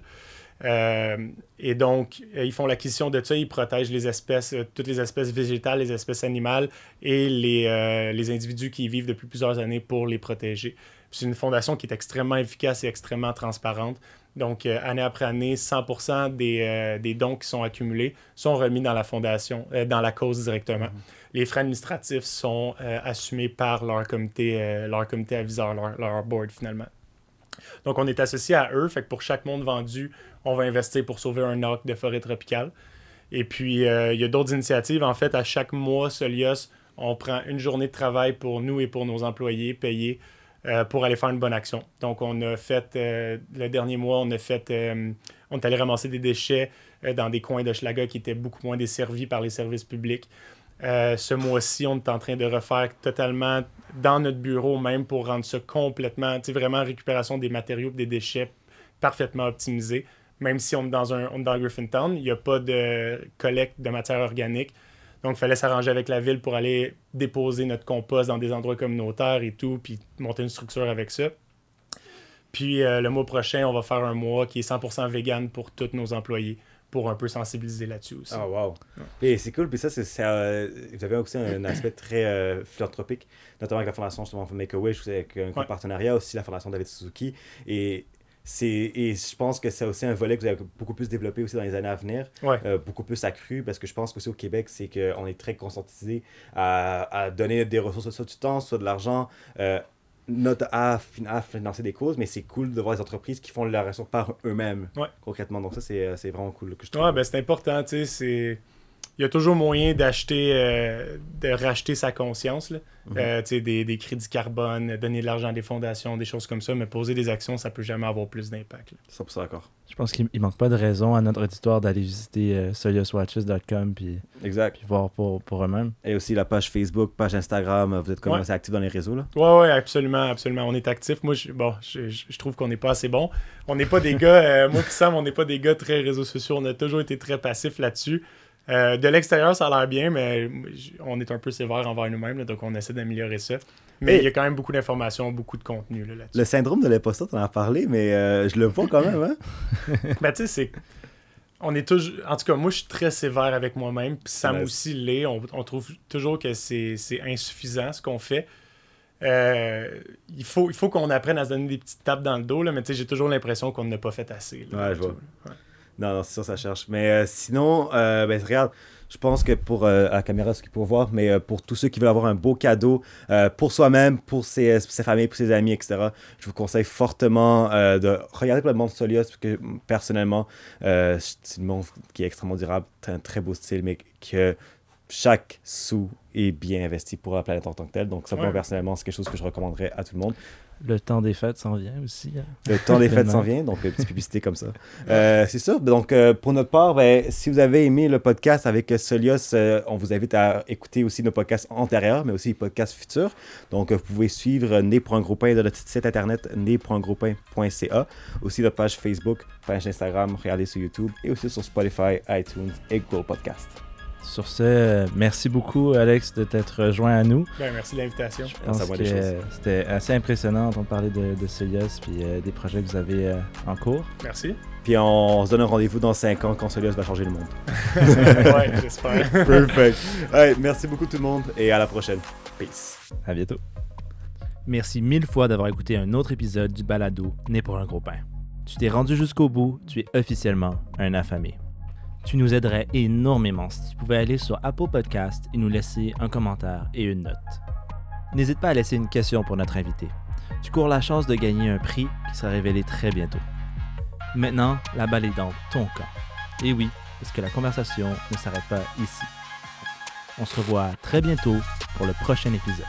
Euh, et donc, euh, ils font l'acquisition de ça, ils protègent les espèces, toutes les espèces végétales, les espèces animales et les, les individus qui y vivent depuis plusieurs années pour les protéger. C'est une fondation qui est extrêmement efficace et extrêmement transparente. Donc, euh, année après année, 100% euh, des, dons qui sont accumulés sont remis dans la fondation, euh, dans la cause directement. Mhm. Les frais administratifs sont assumés par leur comité, leur comité aviseur, leur, board finalement. Donc, on est associé à eux. Fait que pour chaque monde vendu, on va investir pour sauver un arc de forêt tropicale. Et puis, il y a d'autres initiatives. En fait, à chaque mois, Solios, on prend une journée de travail pour nous et pour nos employés payés euh, pour aller faire une bonne action. Donc, on a fait, euh, le dernier mois, on a fait, euh, est allé ramasser des déchets dans des coins de Schlaga qui étaient beaucoup moins desservis par les services publics. ce mois-ci, on est en train de refaire totalement dans notre bureau même pour rendre ça complètement, tu vraiment récupération des matériaux des déchets parfaitement optimisés. Même si on est dans, un, on est dans Griffintown, il n'y a pas de collecte de matière organique. Donc, il fallait s'arranger avec la ville pour aller déposer notre compost dans des endroits communautaires et tout, puis monter une structure avec ça. Puis euh, le mois prochain, on va faire un mois qui est 100% vegan pour tous nos employés pour un peu sensibiliser là-dessus aussi. Ah, wow. Et c'est cool. Puis ça, c'est, euh, vous avez aussi un, aspect très euh, philanthropique, notamment avec la fondation justement Make-A-Wish, avec un partenariat aussi, la fondation David Suzuki. Et et je pense que c'est aussi un volet que vous avez beaucoup plus développé aussi dans les années à venir, euh, beaucoup plus accru, parce que je pense qu'aussi au Québec, c'est qu'on est très conscientisé à, donner des ressources, soit du temps, soit de l'argent, euh, à, financer des causes, mais c'est cool de voir les entreprises qui font la ressource par eux-mêmes, concrètement. Donc ça, c'est euh, vraiment cool que je trouve. Ouais, ben c'est important, tu sais, c'est il y a toujours moyen d'acheter, euh, de racheter sa conscience. Là. Euh, des, des, crédits carbone, donner de l'argent à des fondations, des choses comme ça, mais poser des actions, ça peut jamais avoir plus d'impact. 100% d'accord. Je pense qu'il manque pas de raison à notre auditoire d'aller visiter euh, solioswatches.com puis, exact. puis voir pour, pour eux-mêmes. Et aussi la page Facebook, page Instagram, vous êtes commencé ouais. actif dans les réseaux là? Ouais, ouais, absolument, absolument. On est actif. Moi, je, bon, je, je trouve qu'on n'est pas assez bon. On n'est pas des gars, moi qui Sam, on n'est pas des gars très réseaux sociaux. On a toujours été très passifs là-dessus. Euh, de l'extérieur, ça a l'air bien, mais on est un peu sévère envers nous-mêmes, donc on essaie d'améliorer ça. Mais il y a quand même beaucoup d'informations, beaucoup de contenu là, Le syndrome de l'imposteur, tu en as parlé, mais euh, je le vois quand même. Hein? *laughs* ben, tu sais, c'est. On est toujours. En tout cas, moi, je suis très sévère avec moi-même, puis Sam aussi l'est. On, trouve toujours que c'est insuffisant ce qu'on fait. Euh, il faut, il faut qu'on apprenne à se donner des petites tapes dans le dos, là, mais j'ai toujours l'impression qu'on n'a pas fait assez. ouais, je vois. Non, non, c'est sûr, ça cherche. Mais euh, sinon, euh, ben, regarde, je pense que pour euh, la caméra, ce qu'il peut voir, mais pour tous ceux qui veulent avoir un beau cadeau pour soi-même, pour ses, ses, familles, pour ses amis, etc., je vous conseille fortement de regarder pour le monde Solios, parce que personnellement, c'est une montre qui est extrêmement durable, un très beau style, mais que chaque sou est bien investi pour la planète en tant que telle. Donc, ça, moi, personnellement, c'est quelque chose que je recommanderais à tout le monde. Le temps des fêtes s'en vient aussi. Hein. Le temps des fêtes s'en vient, donc petite publicité comme ça. Euh, c'est ça. Donc, euh, pour notre part, ben, si vous avez aimé le podcast avec Solios, euh, on vous invite à écouter aussi nos podcasts antérieurs, mais aussi les podcasts futurs. Donc, vous pouvez suivre Né pour un gros pain de notre site internet né.ungroupin.ca, aussi notre page Facebook, page Instagram, regardez sur YouTube et aussi sur Spotify, iTunes et Google Podcast. Sur ce, merci beaucoup, Alex, de t'être rejoint à nous. Ben, merci de l'invitation. Je pense que c'était assez impressionnant d'entendre parler de, de Solios puis des projets que vous avez en cours. Merci. Puis on se donne un rendez-vous dans 5 ans quand Solios va changer le monde. *laughs* ouais, j'espère. *laughs* Perfect. Ouais, merci beaucoup tout le monde et à la prochaine. Peace. À bientôt. Merci mille fois d'avoir écouté un autre épisode du balado Né pour un gros pain. Tu t'es rendu jusqu'au bout, tu es officiellement un affamé. Tu nous aiderais énormément si tu pouvais aller sur Apple Podcast et nous laisser un commentaire et une note. N'hésite pas à laisser une question pour notre invité. Tu cours la chance de gagner un prix qui sera révélé très bientôt. Maintenant, la balle est dans ton camp. Et oui, parce que la conversation ne s'arrête pas ici. On se revoit très bientôt pour le prochain épisode.